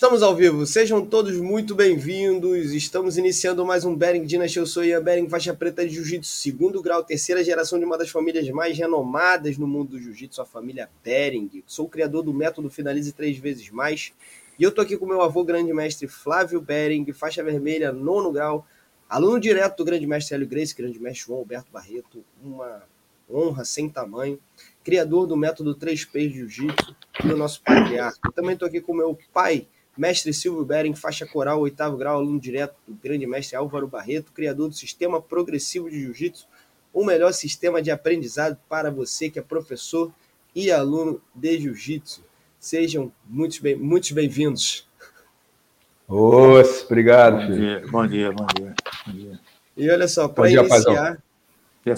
Estamos ao vivo, sejam todos muito bem-vindos. Estamos iniciando mais um Bering Dynasty. Eu sou Ian Bering, faixa preta de Jiu-Jitsu, segundo grau, terceira geração de uma das famílias mais renomadas no mundo do Jiu-Jitsu, a família Bering. Sou o criador do método Finalize Três Vezes Mais. E eu tô aqui com meu avô grande mestre Flávio Bering, faixa vermelha, nono grau, aluno direto do grande mestre Hélio Grace, grande mestre João Alberto Barreto, uma honra sem tamanho criador do método 3P de Jiu-Jitsu e o nosso patriarca. Também estou aqui com meu pai, mestre Silvio Bering, faixa coral, oitavo grau, aluno direto do grande mestre Álvaro Barreto, criador do sistema progressivo de Jiu-Jitsu, o melhor sistema de aprendizado para você que é professor e aluno de Jiu-Jitsu. Sejam muitos bem-vindos. Bem obrigado, bom filho. Dia, bom dia, bom dia, bom dia. E olha só, para iniciar,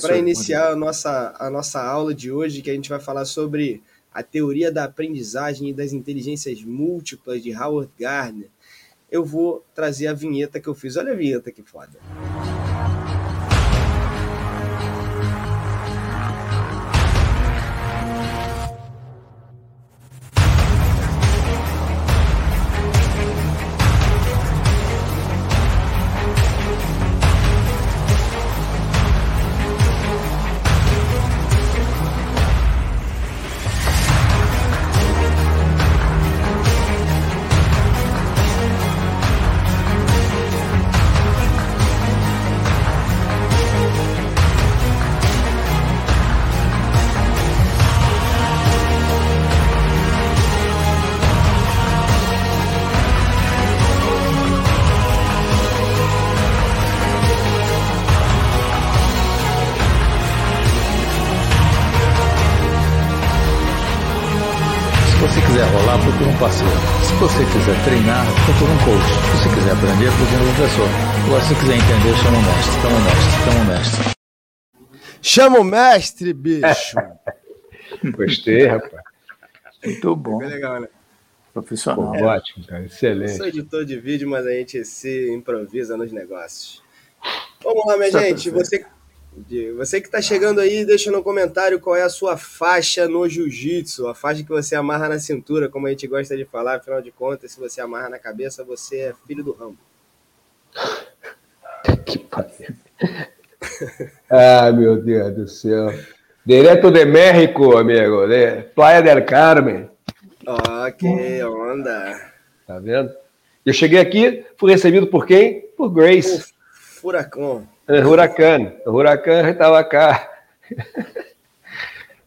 para iniciar a nossa, a nossa aula de hoje, que a gente vai falar sobre a teoria da aprendizagem e das inteligências múltiplas de Howard Gardner, eu vou trazer a vinheta que eu fiz. Olha a vinheta que foda. Chama o mestre, bicho. Gostei, rapaz. Muito bom. Foi legal, né? Profissional. Pô, ótimo, cara. Excelente. Eu sou editor de vídeo, mas a gente se improvisa nos negócios. Vamos lá, minha tá gente. Você você que está chegando aí, deixa no comentário qual é a sua faixa no jiu-jitsu, a faixa que você amarra na cintura, como a gente gosta de falar, afinal de contas, se você amarra na cabeça, você é filho do Rambo. Que pariu. Ai, meu Deus do céu. Direto de México, amigo, de Playa del Carmen. Ok, onda. Tá vendo? Eu cheguei aqui, fui recebido por quem? Por Grace. Furacão. É, huracán. O huracán estava cá.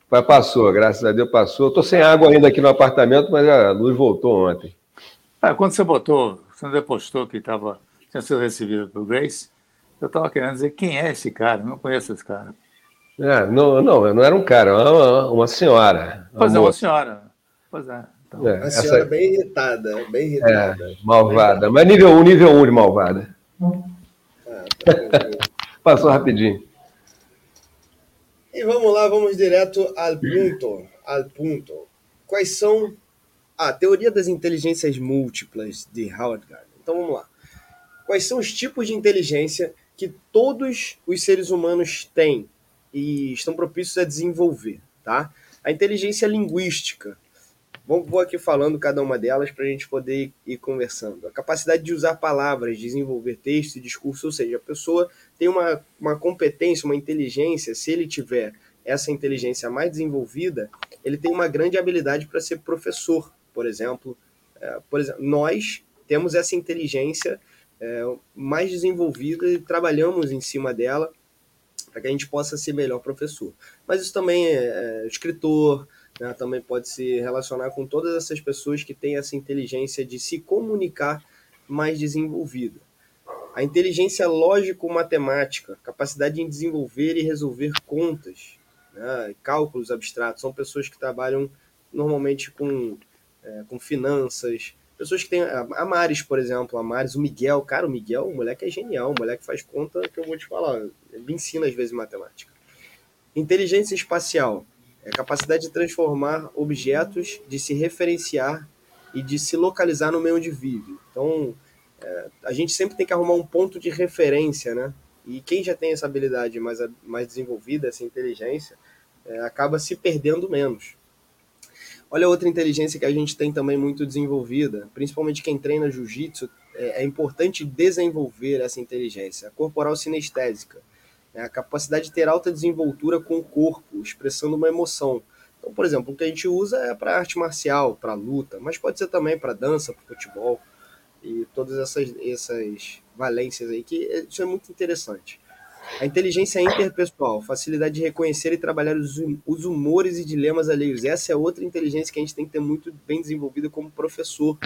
Mas passou, graças a Deus passou. Estou sem água ainda aqui no apartamento, mas a luz voltou ontem. Ah, quando você botou, você depostou que tava, tinha sido recebido pelo Grace, eu estava querendo dizer quem é esse cara, não conheço esse cara. É, não, não, não era um cara, era uma, uma senhora. Pois é, uma senhora. Pois é. Então. é uma senhora essa... bem irritada, bem irritada. É, malvada, mas nível 1, um, nível 1 um de malvada. Passou rapidinho. E vamos lá, vamos direto ao ponto. Al ponto. Quais são a teoria das inteligências múltiplas de Howard Gardner? Então vamos lá. Quais são os tipos de inteligência que todos os seres humanos têm e estão propícios a desenvolver, tá? A inteligência linguística, Vou aqui falando cada uma delas para a gente poder ir conversando. A capacidade de usar palavras, desenvolver texto e discurso, ou seja, a pessoa tem uma, uma competência, uma inteligência, se ele tiver essa inteligência mais desenvolvida, ele tem uma grande habilidade para ser professor, por exemplo. É, por exemplo, nós temos essa inteligência é, mais desenvolvida e trabalhamos em cima dela para que a gente possa ser melhor professor. Mas isso também é, é escritor, né, também pode se relacionar com todas essas pessoas que têm essa inteligência de se comunicar mais desenvolvida. A inteligência lógico-matemática, capacidade em desenvolver e resolver contas, né, cálculos abstratos, são pessoas que trabalham normalmente com, é, com finanças, pessoas que têm. A Maris, por exemplo, a Maris, o Miguel, cara, o Miguel, o moleque é genial, o moleque faz conta que eu vou te falar, me ensina às vezes matemática. Inteligência espacial, é a capacidade de transformar objetos, de se referenciar e de se localizar no meio onde vive. Então, é, a gente sempre tem que arrumar um ponto de referência, né? E quem já tem essa habilidade mais, mais desenvolvida, essa inteligência, é, acaba se perdendo menos. Olha outra inteligência que a gente tem também muito desenvolvida, principalmente quem treina jiu-jitsu, é, é, importante desenvolver essa inteligência, a corporal sinestésica, né? a capacidade de ter alta desenvoltura com o corpo, expressando uma emoção. Então, por exemplo, o que a gente usa é para arte marcial, para luta, mas pode ser também para dança, para futebol e todas essas, essas valências aí, que isso é muito interessante. A inteligência interpessoal, facilidade de reconhecer e trabalhar os, os humores e dilemas alheios. Essa é outra inteligência que a gente tem que ter muito bem desenvolvida como professor,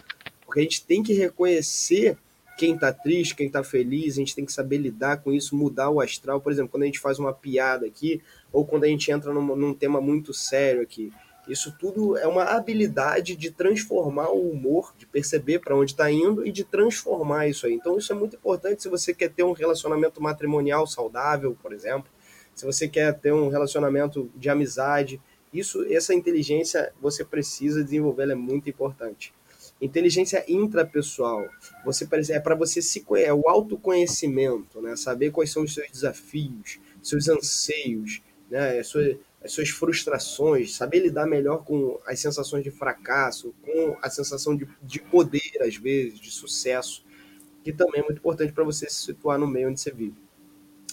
porque a gente tem que reconhecer quem está triste, quem está feliz, a gente tem que saber lidar com isso, mudar o astral. Por exemplo, quando a gente faz uma piada aqui, ou quando a gente entra num, num tema muito sério aqui. Isso tudo é uma habilidade de transformar o humor, de perceber para onde está indo e de transformar isso aí. Então, isso é muito importante se você quer ter um relacionamento matrimonial saudável, por exemplo, se você quer ter um relacionamento de amizade. Isso, essa inteligência você precisa desenvolver, ela é muito importante. Inteligência intrapessoal, você é para você se é o autoconhecimento, né? Saber quais são os seus desafios, seus anseios, né? Suas, as suas frustrações, saber lidar melhor com as sensações de fracasso, com a sensação de, de poder, às vezes, de sucesso, que também é muito importante para você se situar no meio onde você vive.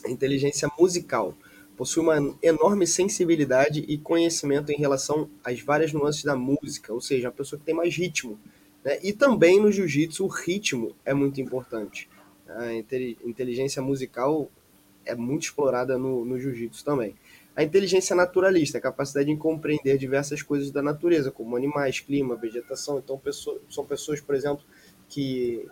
A inteligência musical possui uma enorme sensibilidade e conhecimento em relação às várias nuances da música, ou seja, uma pessoa que tem mais ritmo. Né? E também no jiu-jitsu o ritmo é muito importante. A inteligência musical é muito explorada no, no jiu-jitsu também. A inteligência naturalista, a capacidade de compreender diversas coisas da natureza, como animais, clima, vegetação. Então, pessoas, são pessoas, por exemplo, que,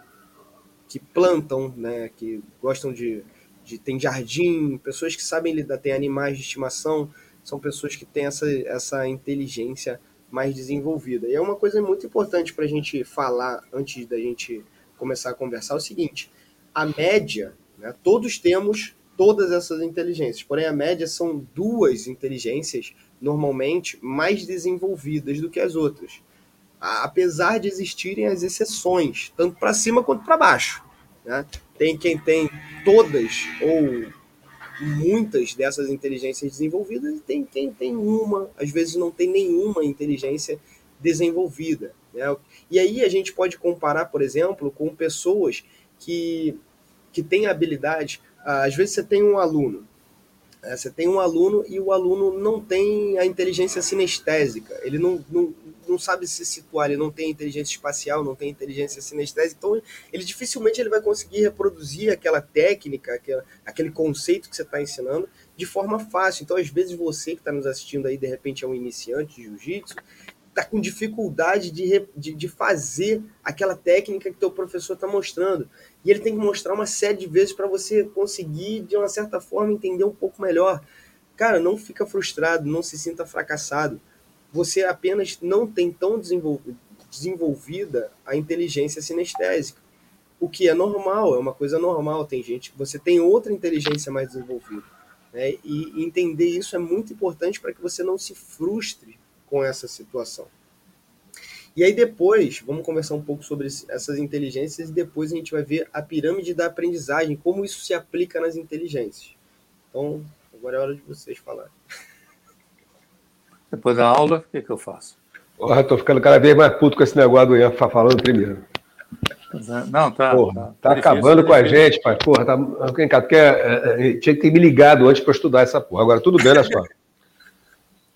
que plantam, né, que gostam de, de. tem jardim, pessoas que sabem lidar, têm animais de estimação, são pessoas que têm essa, essa inteligência mais desenvolvida. E é uma coisa muito importante para a gente falar antes da gente começar a conversar: é o seguinte, a média, né, todos temos todas essas inteligências. Porém, a média são duas inteligências, normalmente, mais desenvolvidas do que as outras. Apesar de existirem as exceções, tanto para cima quanto para baixo. Né? Tem quem tem todas ou muitas dessas inteligências desenvolvidas e tem quem tem uma, às vezes não tem nenhuma inteligência desenvolvida. Né? E aí a gente pode comparar, por exemplo, com pessoas que, que têm habilidade às vezes você tem um aluno, né? você tem um aluno e o aluno não tem a inteligência sinestésica, ele não, não, não sabe se situar, ele não tem inteligência espacial, não tem inteligência sinestésica, então ele dificilmente ele vai conseguir reproduzir aquela técnica, aquela, aquele conceito que você está ensinando de forma fácil. Então, às vezes, você que está nos assistindo aí, de repente é um iniciante de jiu-jitsu, está com dificuldade de, de, de, fazer aquela técnica que teu professor está mostrando. E ele tem que mostrar uma série de vezes para você conseguir, de uma certa forma, entender um pouco melhor. Cara, não fica frustrado, não se sinta fracassado. Você apenas não tem tão desenvolvida a inteligência sinestésica. O que é normal, é uma coisa normal. Tem gente você tem outra inteligência mais desenvolvida. Né? E entender isso é muito importante para que você não se frustre com essa situação. E aí depois, vamos conversar um pouco sobre essas inteligências e depois a gente vai ver a pirâmide da aprendizagem, como isso se aplica nas inteligências. Então, agora é hora de vocês falarem. Depois da aula, o que, que eu faço? Porra, tô ficando cada vez mais puto com esse negócio do Ian falando primeiro. É, não, tá. Porra, tá, tá, tá acabando tá com a gente, pai. Porra, tá. Porque, é, é, tinha que ter me ligado antes para estudar essa porra. Agora, tudo bem, olha só.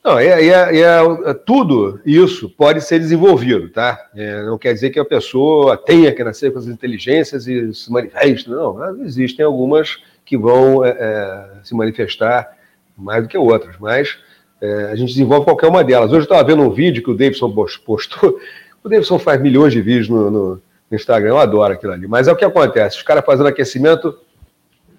Não, é, é, é, tudo isso pode ser desenvolvido, tá? É, não quer dizer que a pessoa tenha que nascer com as inteligências e se manifeste, não. Existem algumas que vão é, é, se manifestar mais do que outras, mas é, a gente desenvolve qualquer uma delas. Hoje eu estava vendo um vídeo que o Davidson postou. O Davidson faz milhões de vídeos no, no Instagram, eu adoro aquilo ali. Mas é o que acontece: os caras fazendo aquecimento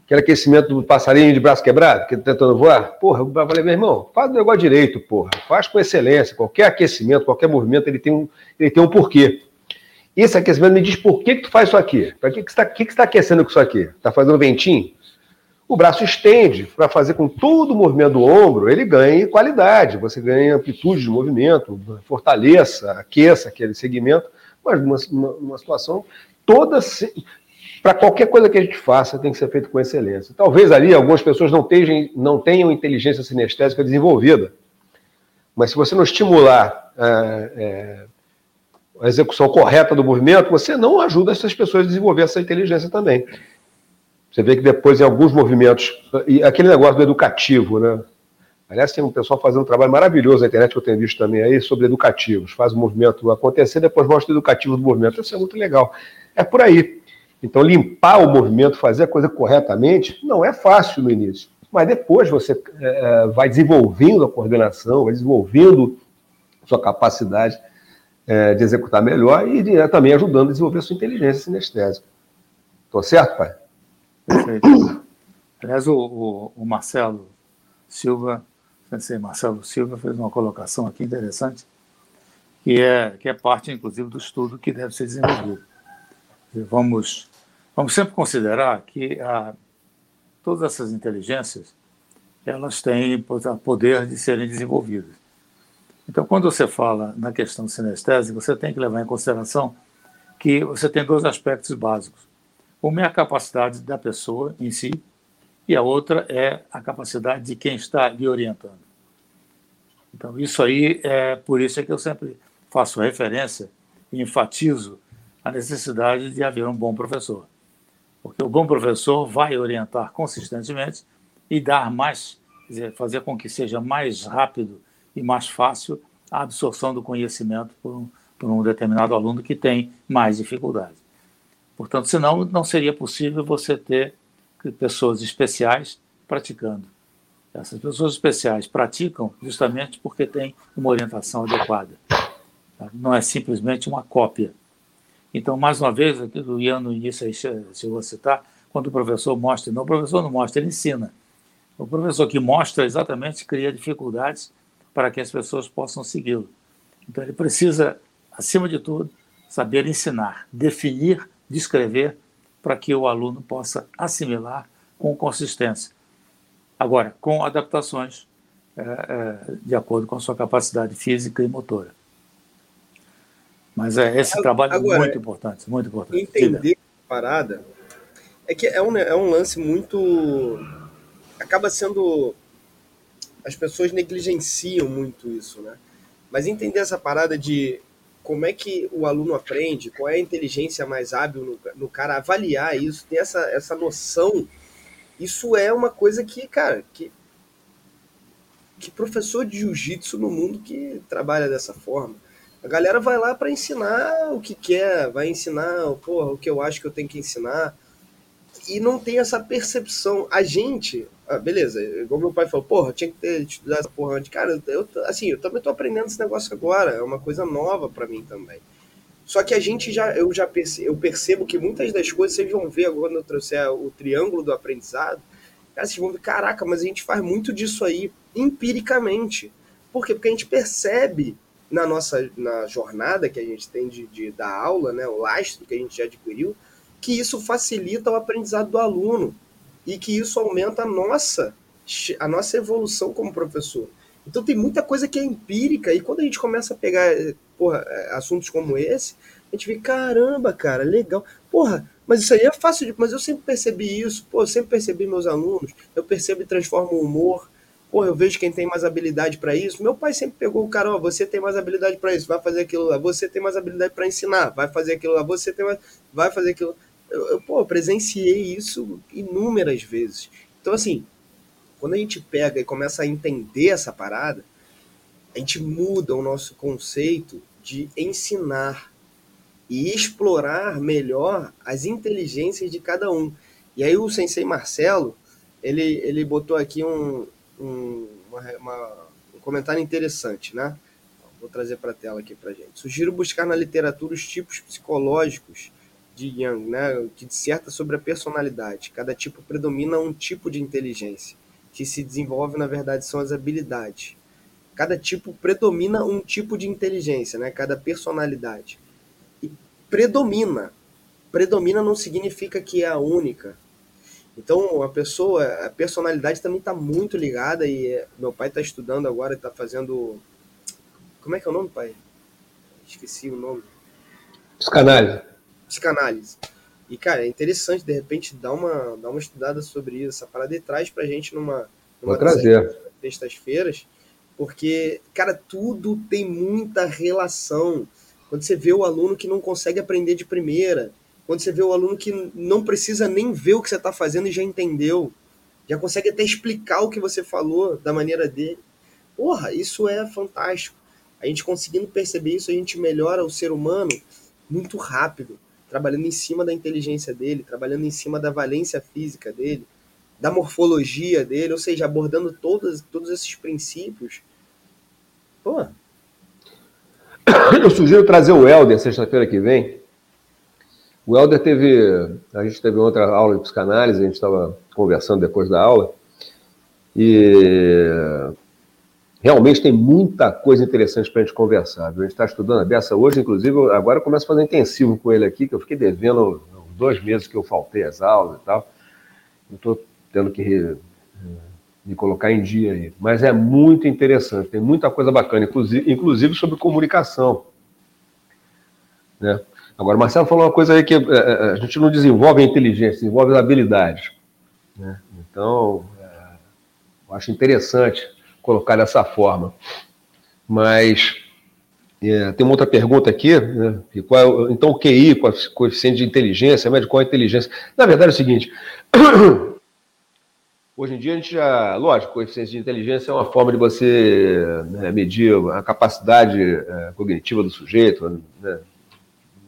aquele aquecimento do passarinho de braço quebrado, que tá tentando voar. Porra, eu falei, meu irmão, faz o negócio direito, porra. Faz com excelência. Qualquer aquecimento, qualquer movimento, ele tem um, ele tem um porquê. Esse aquecimento me diz por que, que tu faz isso aqui. Para que, que você está tá aquecendo com isso aqui? Está fazendo ventinho? O braço estende para fazer com todo o movimento do ombro, ele ganhe qualidade, você ganha amplitude de movimento, fortaleça, aqueça aquele segmento, mas numa, numa situação toda para qualquer coisa que a gente faça, tem que ser feito com excelência. Talvez ali algumas pessoas não tenham, não tenham inteligência sinestésica desenvolvida, mas se você não estimular é, é, a execução correta do movimento, você não ajuda essas pessoas a desenvolver essa inteligência também. Você vê que depois, em alguns movimentos, e aquele negócio do educativo, né? Aliás, tem um pessoal fazendo um trabalho maravilhoso na internet que eu tenho visto também aí sobre educativos. Faz o movimento acontecer, depois mostra o educativo do movimento. Isso é muito legal. É por aí. Então, limpar o movimento, fazer a coisa corretamente, não é fácil no início. Mas depois você é, vai desenvolvendo a coordenação, vai desenvolvendo sua capacidade é, de executar melhor e de, é, também ajudando a desenvolver sua inteligência sinestésica. Estou certo, pai? Perfeito. Aliás, o, o, o Marcelo Silva sensei Marcelo Silva fez uma colocação aqui interessante, que é, que é parte, inclusive, do estudo que deve ser desenvolvido. Vamos, vamos sempre considerar que a, todas essas inteligências elas têm poder de serem desenvolvidas. Então, quando você fala na questão sinestésica, você tem que levar em consideração que você tem dois aspectos básicos. Uma é a capacidade da pessoa em si, e a outra é a capacidade de quem está lhe orientando. Então, isso aí é por isso é que eu sempre faço referência e enfatizo a necessidade de haver um bom professor. Porque o bom professor vai orientar consistentemente e dar mais, dizer, fazer com que seja mais rápido e mais fácil a absorção do conhecimento por um, por um determinado aluno que tem mais dificuldade. Portanto, senão não seria possível você ter pessoas especiais praticando. Essas pessoas especiais praticam justamente porque têm uma orientação adequada. Não é simplesmente uma cópia. Então, mais uma vez, o Ian no início aí chegou a citar, quando o professor mostra, não, o professor não mostra, ele ensina. O professor que mostra exatamente cria dificuldades para que as pessoas possam segui-lo. Então, ele precisa, acima de tudo, saber ensinar, definir, descrever para que o aluno possa assimilar com consistência. Agora, com adaptações é, é, de acordo com a sua capacidade física e motora. Mas é, esse trabalho Agora, é muito importante, muito importante. Entender a parada é que é um, é um lance muito. Acaba sendo. As pessoas negligenciam muito isso, né? Mas entender essa parada de como é que o aluno aprende, qual é a inteligência mais hábil no, no cara, avaliar isso, ter essa, essa noção, isso é uma coisa que, cara, que, que professor de jiu-jitsu no mundo que trabalha dessa forma. A galera vai lá para ensinar o que quer, vai ensinar porra, o que eu acho que eu tenho que ensinar, e não tem essa percepção. A gente, ah, beleza, igual meu pai falou, porra, tinha que ter estudado essa porra antes. Cara, eu, assim, eu também tô aprendendo esse negócio agora, é uma coisa nova para mim também. Só que a gente já, eu já percebo, eu percebo que muitas das coisas vocês vão ver agora quando eu trouxer o triângulo do aprendizado. Cara, vocês vão ver, caraca, mas a gente faz muito disso aí empiricamente. Por quê? Porque a gente percebe na nossa na jornada que a gente tem de, de da aula, né, o lastro que a gente já adquiriu, que isso facilita o aprendizado do aluno e que isso aumenta a nossa, a nossa evolução como professor. Então tem muita coisa que é empírica e quando a gente começa a pegar porra, é, assuntos como esse, a gente vê, caramba, cara, legal. Porra, mas isso aí é fácil de. Mas eu sempre percebi isso, pô, eu sempre percebi meus alunos, eu percebo e transformo o humor. Pô, eu vejo quem tem mais habilidade para isso. Meu pai sempre pegou o cara, ó, você tem mais habilidade para isso, vai fazer aquilo lá. Você tem mais habilidade para ensinar, vai fazer aquilo lá. Você tem mais, vai fazer aquilo. Eu, eu, pô, presenciei isso inúmeras vezes. Então, assim, quando a gente pega e começa a entender essa parada, a gente muda o nosso conceito de ensinar e explorar melhor as inteligências de cada um. E aí o sensei Marcelo, ele, ele botou aqui um, um, uma, uma, um comentário interessante, né? Vou trazer para a tela aqui para gente. Sugiro buscar na literatura os tipos psicológicos de Young, né, que disserta sobre a personalidade. Cada tipo predomina um tipo de inteligência, que se desenvolve, na verdade, são as habilidades. Cada tipo predomina um tipo de inteligência, né, cada personalidade. E predomina. Predomina não significa que é a única. Então, a pessoa, a personalidade também está muito ligada e meu pai está estudando agora, está fazendo... Como é que é o nome, pai? Esqueci o nome. Psicanálise psicanálise. E, cara, é interessante, de repente, dar uma, dar uma estudada sobre isso. Essa parada e traz pra gente numa, numa trazer. sextas-feiras, Porque, cara, tudo tem muita relação. Quando você vê o aluno que não consegue aprender de primeira, quando você vê o aluno que não precisa nem ver o que você está fazendo e já entendeu, já consegue até explicar o que você falou da maneira dele. Porra, isso é fantástico. A gente conseguindo perceber isso, a gente melhora o ser humano muito rápido, trabalhando em cima da inteligência dele, trabalhando em cima da valência física dele, da morfologia dele, ou seja, abordando todos, todos esses princípios. Pô. Eu sugiro trazer o Helder sexta-feira que vem. O Helder teve. A gente teve outra aula de psicanálise, a gente estava conversando depois da aula. E realmente tem muita coisa interessante para a gente conversar. Viu? A gente está estudando a beça hoje, inclusive, agora eu começo a fazer intensivo com ele aqui, que eu fiquei devendo dois meses que eu faltei as aulas e tal. Estou tendo que me colocar em dia aí. Mas é muito interessante, tem muita coisa bacana, inclusive, inclusive sobre comunicação. Né? Agora, o Marcelo falou uma coisa aí que é, é, a gente não desenvolve a inteligência, desenvolve as habilidades. Né? Então, é, eu acho interessante colocar dessa forma. Mas é, tem uma outra pergunta aqui, né? qual é, então o QI, coeficiente de inteligência, mede qual é a inteligência? Na verdade é o seguinte, hoje em dia a gente já, lógico, coeficiente de inteligência é uma forma de você né, medir a capacidade é, cognitiva do sujeito, né,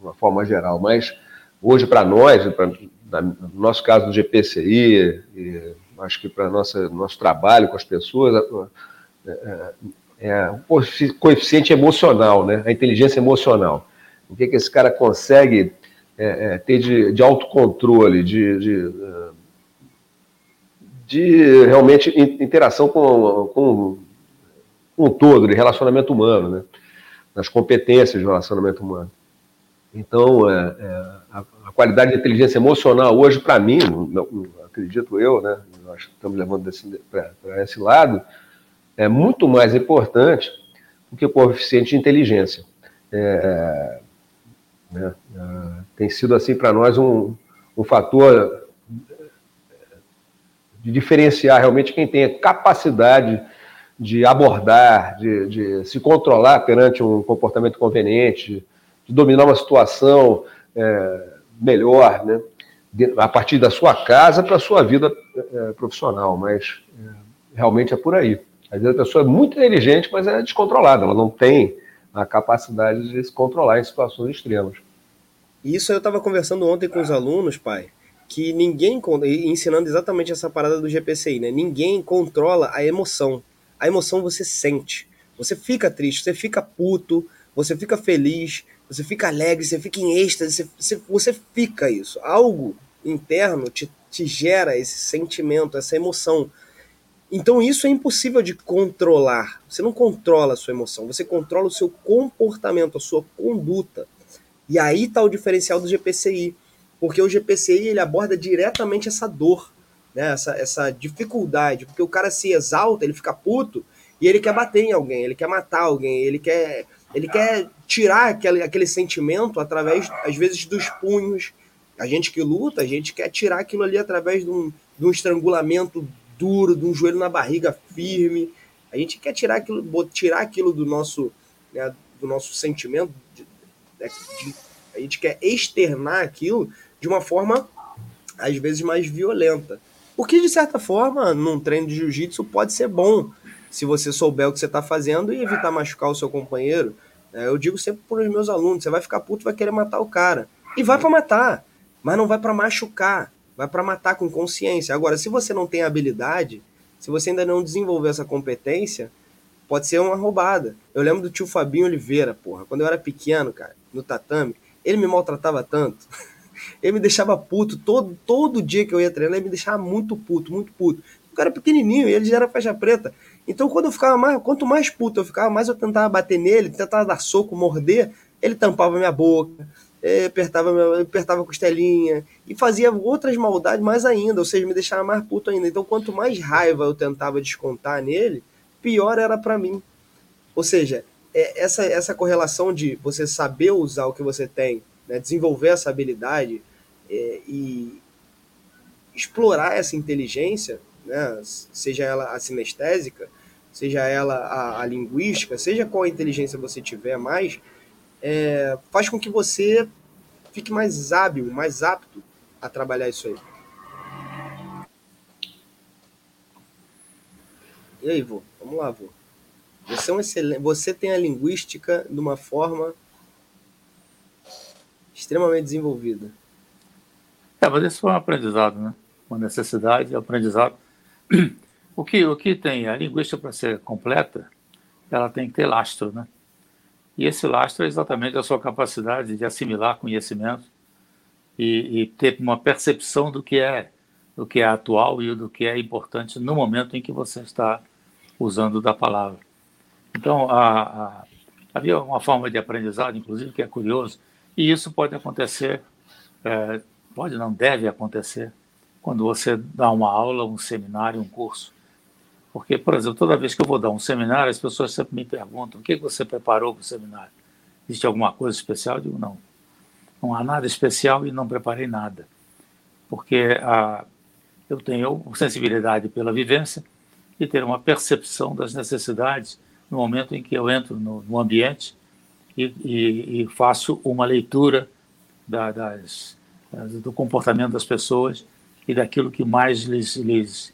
de uma forma geral, mas hoje para nós, pra, no nosso caso do GPCI, e acho que para nosso trabalho com as pessoas, é, é, o coeficiente emocional, né? a inteligência emocional. O que, que esse cara consegue é, é, ter de, de autocontrole, de, de, de, realmente interação com, com, com o todo, de relacionamento humano, né? nas competências de relacionamento humano. Então, é, é, a, a, qualidade de inteligência emocional hoje, para mim, não, não, acredito eu, né? nós estamos levando para esse lado, é muito mais importante do que o coeficiente de inteligência. É, né, é, tem sido assim para nós um, um fator de diferenciar realmente quem tem a capacidade de abordar, de, de, se controlar perante um comportamento conveniente, de dominar uma situação é, melhor, né? a partir da sua casa para a sua vida é, profissional, mas é, realmente é por aí. Às vezes a pessoa é muito inteligente, mas é descontrolada, ela não tem a capacidade de se controlar em situações extremas. Isso eu estava conversando ontem com os alunos, pai, que ninguém, ensinando exatamente essa parada do GPCI, né? Ninguém controla a emoção. A emoção você sente. Você fica triste, você fica puto, você fica feliz, você fica alegre, você fica em êxtase, você, você, fica isso. Algo interno te, te gera esse sentimento, essa emoção. Então isso é impossível de controlar. Você não controla a sua emoção, você controla o seu comportamento, a sua conduta. E aí está o diferencial do GPCI, porque o GPCI ele aborda diretamente essa dor, né? essa, essa dificuldade, porque o cara se exalta, ele fica puto e ele quer bater em alguém, ele quer matar alguém, ele quer, ele quer tirar aquele, aquele sentimento através, às vezes, dos punhos. A gente que luta, a gente quer tirar aquilo ali através de um, de um estrangulamento duro, de um joelho na barriga firme. A gente quer tirar aquilo, tirar aquilo do nosso, né, do nosso sentimento. De, de, a gente quer externar aquilo de uma forma, às vezes, mais violenta. O que, de certa forma, num treino de jiu-jitsu pode ser bom, se você souber o que você está fazendo e evitar machucar o seu companheiro. É, eu digo sempre para os meus alunos: você vai ficar puto, vai querer matar o cara. E vai para matar, mas não vai para machucar vai para matar com consciência. Agora, se você não tem habilidade, se você ainda não desenvolveu essa competência, pode ser uma roubada. Eu lembro do tio Fabinho Oliveira, porra, quando eu era pequeno, cara, no tatame, ele me maltratava tanto. ele me deixava puto todo, todo dia que eu ia treinar, ele me deixava muito puto, muito puto. O cara pequenininho ele já era faixa preta. Então, quando eu ficava mais, quanto mais puto eu ficava, mais eu tentava bater nele, tentava dar soco, morder, ele tampava minha boca, é, apertava, apertava a costelinha e fazia outras maldades mais ainda, ou seja, me deixava mais puto ainda. Então, quanto mais raiva eu tentava descontar nele, pior era para mim. Ou seja, é, essa, essa correlação de você saber usar o que você tem, né, desenvolver essa habilidade é, e explorar essa inteligência, né, seja ela a sinestésica, seja ela a, a linguística, seja qual inteligência você tiver mais, é, faz com que você fique mais hábil, mais apto a trabalhar isso aí. E aí, vô? Vamos lá, vô. Você, é um excelente, você tem a linguística de uma forma extremamente desenvolvida. É, mas isso foi um aprendizado, né? Uma necessidade, aprendizado. O que, o que tem? A linguística, para ser completa, ela tem que ter lastro, né? E esse lastro é exatamente a sua capacidade de assimilar conhecimento e, e, ter uma percepção do que é do que é atual e do que é importante no momento em que você está usando da palavra. Então, a, a, havia uma forma de aprendizado, inclusive, que é curioso, e isso pode acontecer, é, pode não deve acontecer, quando você dá uma aula, um seminário, um curso. Porque, por exemplo, toda vez que eu vou dar um seminário, as pessoas sempre me perguntam o que você preparou para o seminário. Existe alguma coisa especial? Eu digo, não. Não há nada especial e não preparei nada. Porque a, eu tenho sensibilidade pela vivência e ter uma percepção das necessidades no momento em que eu entro no, no ambiente e, e, e, faço uma leitura da, das, do comportamento das pessoas e daquilo que mais lhes, lhes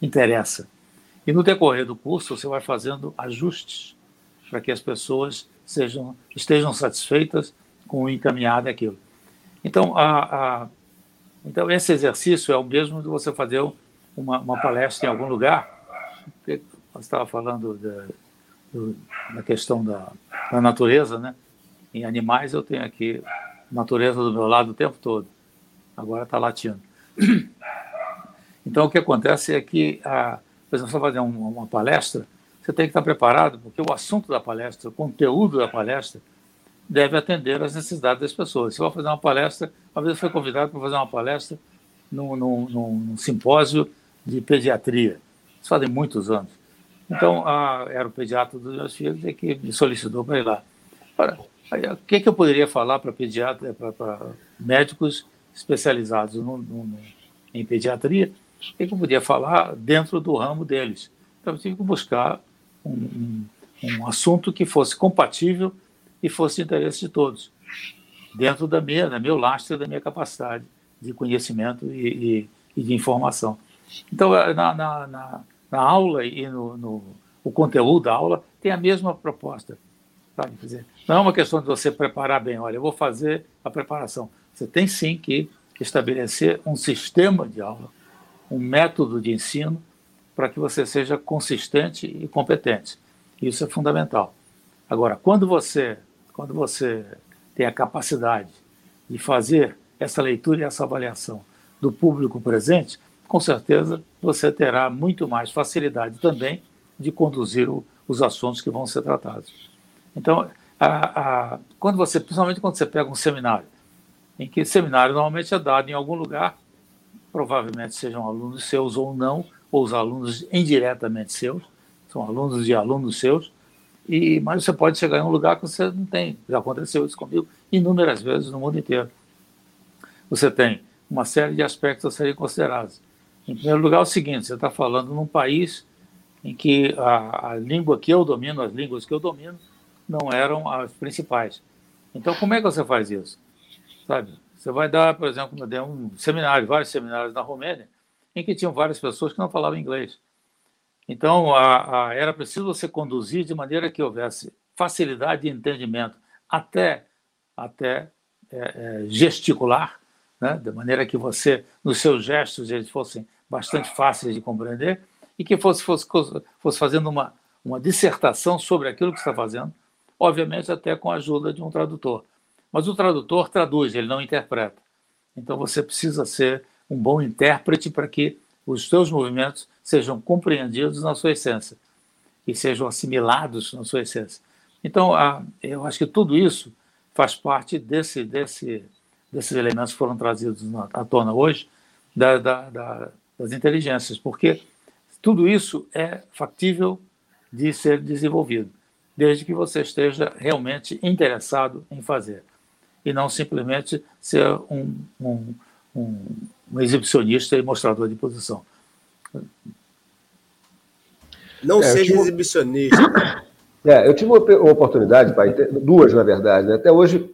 interessa. E no decorrer do curso, você vai fazendo ajustes para que as pessoas sejam, estejam satisfeitas com o encaminhar daquilo. Então, a, a, então, esse exercício é o mesmo de você fazer uma, uma palestra em algum lugar. Você estava falando da questão da, da natureza, né? Em animais, eu tenho aqui natureza do meu lado o tempo todo. Agora está latindo. Então, o que acontece é que, a, por exemplo, você fazer uma, uma palestra, você tem que estar preparado, porque o assunto da palestra, o conteúdo da palestra, deve atender às necessidades das pessoas. Se eu vou fazer uma palestra, uma vez eu fui convidado para fazer uma palestra num, num, num simpósio de pediatria. Isso fazem muitos anos. Então, a, era o pediatra dos meus filhos e que me solicitou para ir lá. Ora, o que, que eu poderia falar para pediatra, para médicos especializados no, no, em pediatria? O que, eu podia falar dentro do ramo deles? Então, eu tive que buscar um, um, um assunto que fosse compatível e fosse de interesse de todos, dentro da minha, da meu lastro, da minha capacidade de conhecimento e, e, e de informação. Então, na, na, na na aula e no, no o conteúdo da aula tem a mesma proposta. Sabe? Quer dizer, não é uma questão de você preparar bem, olha, eu vou fazer a preparação. Você tem sim que estabelecer um sistema de aula, um método de ensino para que você seja consistente e competente. Isso é fundamental. Agora, quando você, quando você tem a capacidade de fazer essa leitura e essa avaliação do público presente, com certeza você terá muito mais facilidade também de conduzir o, os assuntos que vão ser tratados. Então, a, a, quando você, principalmente quando você pega um seminário, em que seminário normalmente é dado em algum lugar, provavelmente sejam alunos seus ou não, ou os alunos indiretamente seus, são alunos de alunos seus, e mas você pode chegar em um lugar que você não tem. Já aconteceu isso comigo inúmeras vezes no mundo inteiro. Você tem uma série de aspectos a serem considerados. Em primeiro lugar, é o seguinte: você está falando num país em que a, a, língua que eu domino, as línguas que eu domino, não eram as principais. Então, como é que você faz isso? Sabe? Você vai dar, por exemplo, eu dei um seminário, vários seminários na Romênia, em que tinham várias pessoas que não falavam inglês. Então, a, a, era preciso você conduzir de maneira que houvesse facilidade de entendimento, até, até é, é, gesticular, né? de maneira que você, nos seus gestos, eles fossem bastante fáceis de compreender, e que fosse, fosse, fosse fazendo uma, uma dissertação sobre aquilo que está fazendo, obviamente até com a ajuda de um tradutor. Mas o tradutor traduz, ele não interpreta. Então você precisa ser um bom intérprete para que os seus movimentos sejam compreendidos na sua essência e sejam assimilados na sua essência. Então, eu acho que tudo isso faz parte desse, desse, desses elementos que foram trazidos à tona hoje, da, da, da, das inteligências, porque tudo isso é factível de ser desenvolvido, desde que você esteja realmente interessado em fazer, e não simplesmente ser um, um, um, um exibicionista e mostrador de posição. Não é, seja tive... exibicionista. É, eu tive uma, uma oportunidade, pai, duas na verdade. Né? Até hoje,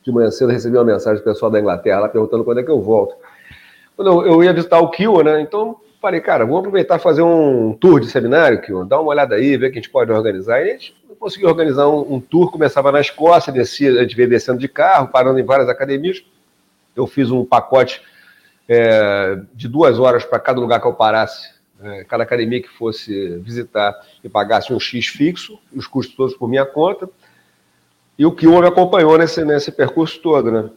de manhã cedo, recebi uma mensagem do pessoal da Inglaterra lá perguntando quando é que eu volto. Quando eu, eu ia visitar o Kiel, né? Então falei, cara, vamos aproveitar e fazer um tour de seminário, Kiel, dá uma olhada aí, ver o que a gente pode organizar. E a gente conseguiu organizar um, um tour, começava na Escócia, descia, a gente veio descendo de carro, parando em várias academias. Eu fiz um pacote é, de duas horas para cada lugar que eu parasse, é, cada academia que fosse visitar e pagasse um X fixo, os custos todos por minha conta. E o Kion me acompanhou nesse, nesse percurso todo, né?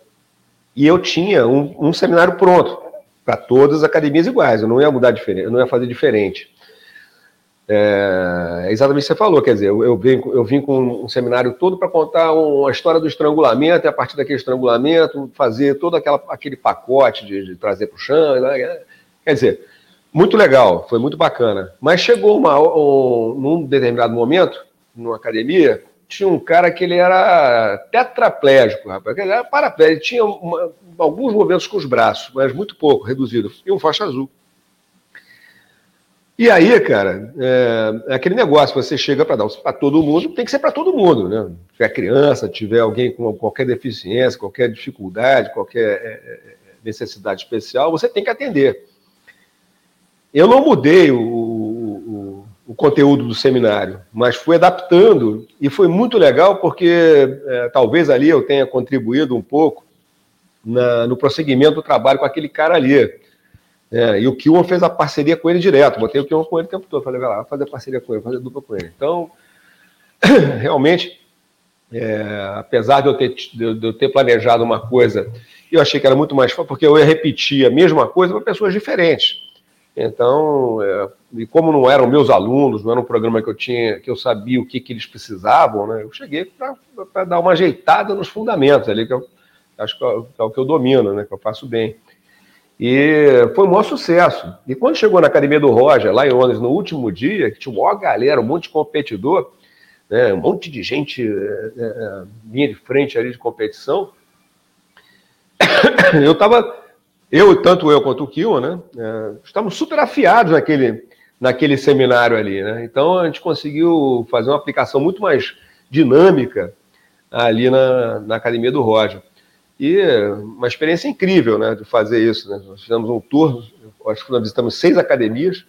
E eu tinha um, um seminário pronto para todas as academias iguais, eu não ia mudar diferente, eu não ia fazer diferente. É, é exatamente o que você falou, quer dizer, eu, eu, vim, eu vim com um seminário todo para contar uma história do estrangulamento, e a partir daquele estrangulamento, fazer todo aquela, aquele pacote de, de trazer para o chão. Né? Quer dizer, muito legal, foi muito bacana. Mas chegou uma, um, num determinado momento, numa academia, tinha um cara que ele era tetraplégico, rapaz, ele era paraplégico, tinha uma, alguns movimentos com os braços, mas muito pouco, reduzido, e um faixa azul. E aí, cara, é, é aquele negócio, você chega para dar para todo mundo, tem que ser para todo mundo, né? Se tiver criança, tiver alguém com qualquer deficiência, qualquer dificuldade, qualquer é, é, necessidade especial, você tem que atender. Eu não mudei o, o, o conteúdo do seminário, mas fui adaptando e foi muito legal porque é, talvez ali eu tenha contribuído um pouco na, no prosseguimento do trabalho com aquele cara ali. É, e o Kilman fez a parceria com ele direto. Botei o Kilman com ele o tempo todo. Falei, vai lá, fazer parceria com ele, fazer dupla com ele. Então, realmente, é, apesar de eu, ter, de eu ter planejado uma coisa, eu achei que era muito mais fácil, porque eu ia repetir a mesma coisa para pessoas diferentes. Então, é, e como não eram meus alunos, não era um programa que eu tinha, que eu sabia o que, que eles precisavam, né, eu cheguei para dar uma ajeitada nos fundamentos ali, que eu acho que é, é o que eu domino, né, que eu faço bem. E foi um maior sucesso. E quando chegou na academia do Roger, lá em Londres, no último dia, que tinha uma galera, um monte de competidor, né, um monte de gente é, linha de frente ali de competição, eu estava, eu, tanto eu quanto o Kion, né, é, estávamos super afiados naquele, naquele seminário ali. Né? Então a gente conseguiu fazer uma aplicação muito mais dinâmica ali na, na academia do Roger. E uma experiência incrível, né, de fazer isso. Né? Nós fizemos um tour, acho que nós visitamos seis academias,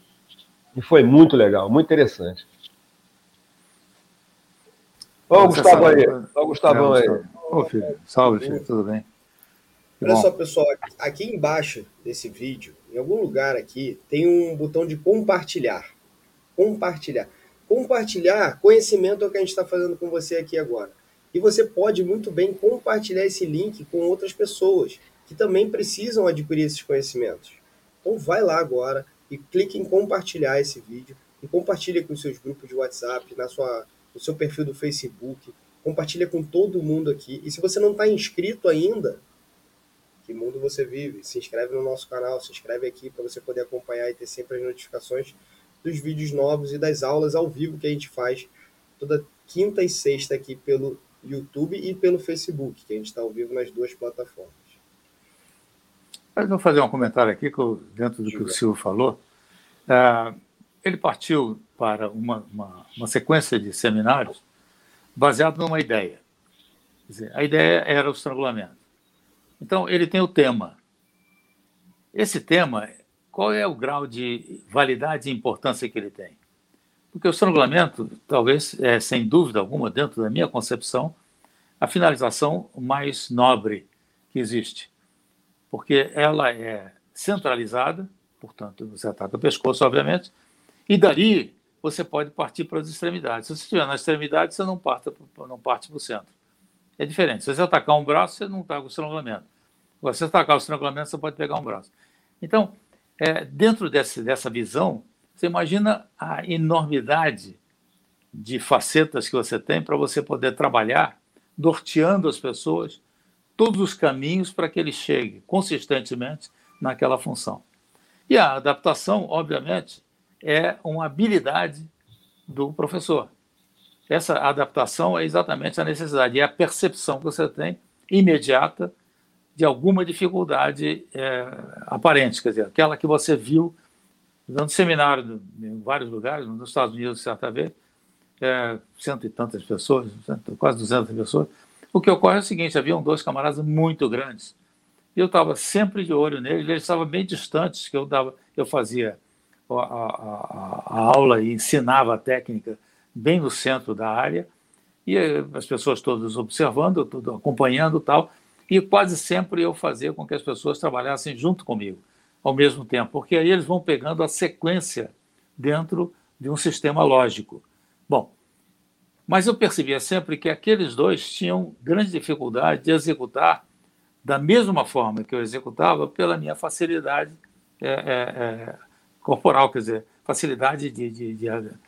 e foi muito legal, muito interessante. Olha o Gustavo aí. Olha o Gustavão aí. Ô, filho. Salve, filho. Tudo bem? Olha só, pessoal. Aqui embaixo desse vídeo, em algum lugar aqui, tem um botão de compartilhar. Compartilhar. Compartilhar conhecimento é o que a gente está fazendo com você aqui agora. E você pode muito bem compartilhar esse link com outras pessoas que também precisam adquirir esses conhecimentos. Então vai lá agora e clique em compartilhar esse vídeo e compartilhe com seus grupos de WhatsApp, na sua, no seu perfil do Facebook, compartilha com todo mundo aqui. E se você não está inscrito ainda, que mundo você vive? Se inscreve no nosso canal, se inscreve aqui para você poder acompanhar e ter sempre as notificações dos vídeos novos e das aulas ao vivo que a gente faz toda quinta e sexta aqui pelo YouTube e pelo Facebook, que a gente está ao vivo nas duas plataformas. Eu vou fazer um comentário aqui dentro do que o Silvio falou. Uh, ele partiu para uma, uma, uma, sequência de seminários baseado numa ideia. Dizer, a ideia era o estrangulamento. Então, ele tem o tema. Esse tema, qual é o grau de validade e importância que ele tem? Porque o estrangulamento, talvez, é, sem dúvida alguma, dentro da minha concepção, a finalização mais nobre que existe. Porque ela é centralizada, portanto, você ataca o pescoço, obviamente, e dali você pode partir para as extremidades. Se você estiver na extremidade, você não parte, não parte para o centro. É diferente. Se você atacar um braço, você não está com o estrangulamento. Se você atacar o estrangulamento, você pode pegar um braço. Então, é, dentro desse, dessa visão, você imagina a enormidade de facetas que você tem para você poder trabalhar, norteando as pessoas, todos os caminhos para que ele chegue consistentemente naquela função. E a adaptação, obviamente, é uma habilidade do professor. Essa adaptação é exatamente a necessidade, é a percepção que você tem imediata de alguma dificuldade é, aparente, quer dizer, aquela que você viu dando seminário em vários lugares, nos Estados Unidos, certa vez, é, cento e tantas pessoas, quase 200 pessoas. O que ocorre é o seguinte: haviam dois camaradas muito grandes. E eu estava sempre de olho neles, eles estavam bem distantes, que eu, dava, eu fazia a, a, a, aula e ensinava a técnica bem no centro da área, e as pessoas todas observando, tudo acompanhando tal, e quase sempre eu fazia com que as pessoas trabalhassem junto comigo ao mesmo tempo, porque aí eles vão pegando a sequência dentro de um sistema lógico. Bom, mas eu percebia sempre que aqueles dois tinham grande dificuldade de executar da mesma forma que eu executava pela minha facilidade é, é, é, corporal, quer dizer, facilidade de, de, de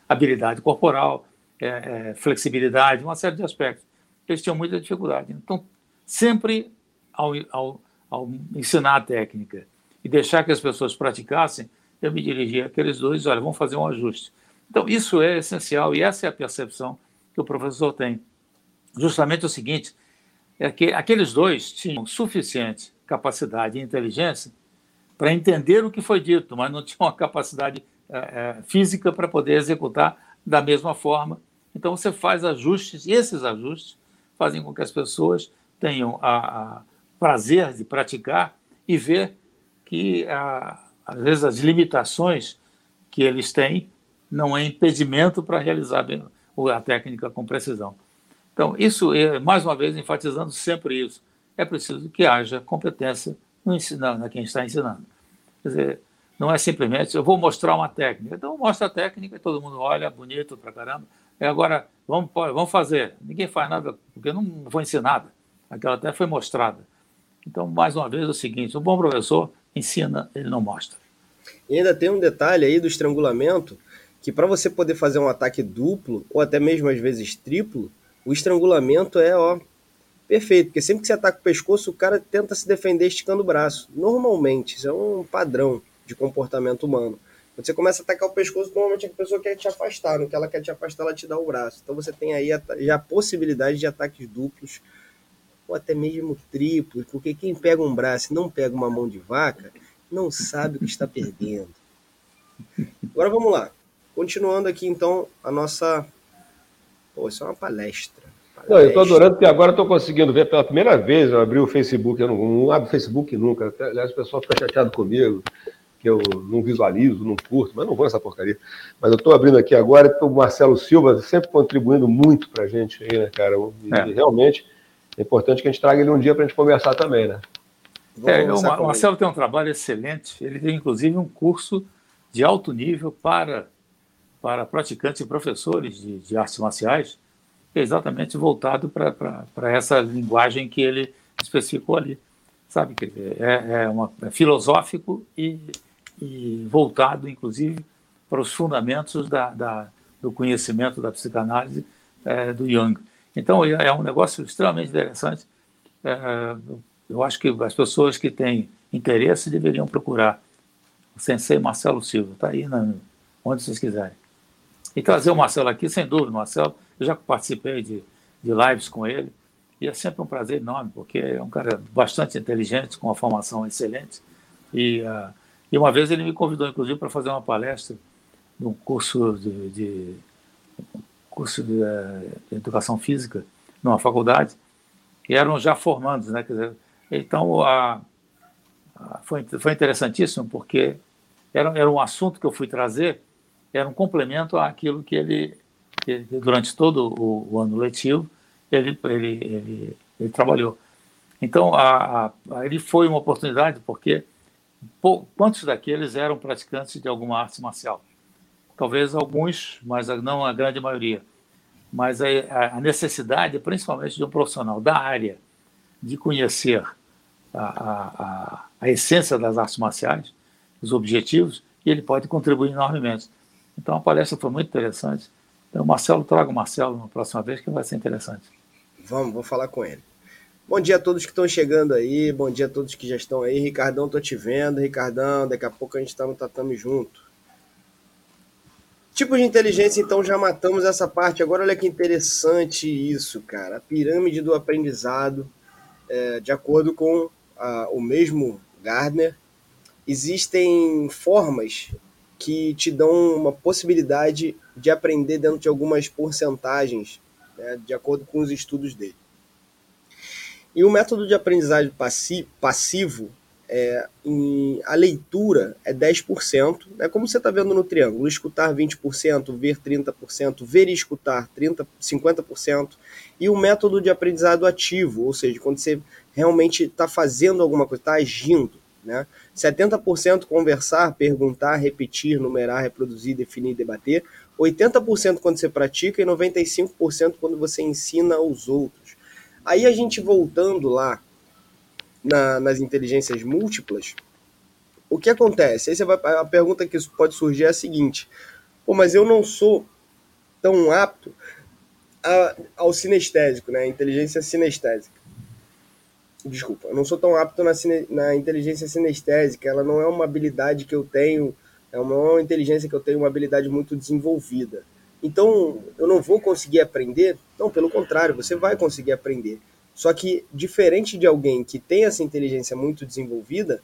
habilidade corporal, é, é, flexibilidade, uma série de aspectos. Eles tinham muita dificuldade. Então, sempre ao, ao, ao ensinar a técnica e deixar que as pessoas praticassem, eu me dirigia àqueles dois, olha, vamos fazer um ajuste. Então, isso é essencial e essa é a percepção que o professor tem. Justamente o seguinte, é que aqueles dois tinham suficiente capacidade e inteligência para entender o que foi dito, mas não tinham a capacidade é, é, física para poder executar da mesma forma. Então, você faz ajustes, e esses ajustes fazem com que as pessoas tenham a, a prazer de praticar e ver que, a, às vezes, as limitações que eles têm não é impedimento para realizar a técnica com precisão. Então, isso, é, mais uma vez, enfatizando sempre isso, é preciso que haja competência no ensinar, na quem está ensinando. Quer dizer, não é simplesmente, eu vou mostrar uma técnica. Então, mostra a técnica todo mundo olha, bonito pra caramba. E agora, vamos, vamos fazer. Ninguém faz nada, porque não foi ensinada. Aquela até foi mostrada. Então, mais uma vez, é o seguinte: um bom professor ensina, ele não mostra. E ainda tem um detalhe aí do estrangulamento, que para você poder fazer um ataque duplo, ou até mesmo às vezes triplo, o estrangulamento é, ó, perfeito. Porque sempre que você ataca o pescoço, o cara tenta se defender esticando o braço. Normalmente, isso é um padrão de comportamento humano. Quando você começa a atacar o pescoço, normalmente a pessoa quer te afastar. No que ela quer te afastar, ela te dá o braço. Então você tem aí já a possibilidade de ataques duplos, ou até mesmo triplos, porque quem pega um braço e não pega uma mão de vaca, não sabe o que está perdendo. Agora vamos lá. Continuando aqui, então, a nossa. Pô, isso é uma palestra. palestra. Não, eu estou adorando porque agora estou conseguindo ver pela primeira vez. Eu abri o Facebook, eu não, não abro o Facebook nunca. Aliás, o pessoal fica chateado comigo, que eu não visualizo, não curto, mas não vou nessa porcaria. Mas eu estou abrindo aqui agora, o Marcelo Silva sempre contribuindo muito para a gente aí, né, cara? E, é. realmente é importante que a gente traga ele um dia para a gente conversar também, né? É, o Marcelo tem um trabalho excelente. Ele tem, inclusive, um curso de alto nível para para praticantes e professores de, de artes marciais, exatamente voltado para essa linguagem que ele especificou ali. Sabe, quer dizer, é, é, uma, é filosófico e, e, voltado, inclusive, para os fundamentos da, da do conhecimento da psicanálise é, do Jung. Então, é, é um negócio extremamente interessante. É, eu acho que as pessoas que têm interesse deveriam procurar o sensei Marcelo Silva, está aí na, onde vocês quiserem. E trazer o Marcelo aqui, sem dúvida, Marcelo, eu já participei de, de lives com ele, e é sempre um prazer enorme, porque é um cara bastante inteligente, com uma formação excelente. E, uh, e uma vez ele me convidou, inclusive, para fazer uma palestra num curso de, de curso de, uh, de, educação física numa faculdade, e eram já formandos, né? Dizer, então, uh, foi, foi interessantíssimo, porque era, era um assunto que eu fui trazer era um complemento àquilo que ele, que, durante todo o, o, ano letivo, ele, ele, ele, ele trabalhou. Então, a, a, ele foi uma oportunidade, porque quantos daqueles eram praticantes de alguma arte marcial? Talvez alguns, mas não a grande maioria. Mas a, necessidade, principalmente de um profissional da área, de conhecer a, a, a essência das artes marciais, os objetivos, e ele pode contribuir enormemente. Então a palestra foi muito interessante. Então, Marcelo, traga o Marcelo na próxima vez, que vai ser interessante. Vamos, vou falar com ele. Bom dia a todos que estão chegando aí, bom dia a todos que já estão aí. Ricardão, tô te vendo. Ricardão, daqui a pouco a gente está no tatame junto. Tipos de inteligência, então já matamos essa parte. Agora, olha que interessante isso, cara. A pirâmide do aprendizado, é, de acordo com a, o mesmo Gardner, existem formas que te dão uma possibilidade de aprender dentro de algumas porcentagens, né, de acordo com os estudos dele. E o método de aprendizagem passivo, é, em, a leitura é 10%, é né, como você está vendo no triângulo, escutar 20%, ver 30%, ver e escutar 30, 50%, e o método de aprendizado ativo, ou seja, quando você realmente está fazendo alguma coisa, está agindo. Né? 70% conversar, perguntar, repetir, numerar, reproduzir, definir, debater. 80% quando você pratica e 95% quando você ensina aos outros. Aí a gente voltando lá na, nas inteligências múltiplas, o que acontece? Aí você vai, a pergunta que pode surgir é a seguinte: Pô, mas eu não sou tão apto a, ao sinestésico, né? Inteligência sinestésica. Desculpa, eu não sou tão apto na, na inteligência sinestésica. Ela não é uma habilidade que eu tenho, é uma, uma inteligência que eu tenho uma habilidade muito desenvolvida. Então, eu não vou conseguir aprender? Não, pelo contrário, você vai conseguir aprender. Só que, diferente de alguém que tem essa inteligência muito desenvolvida,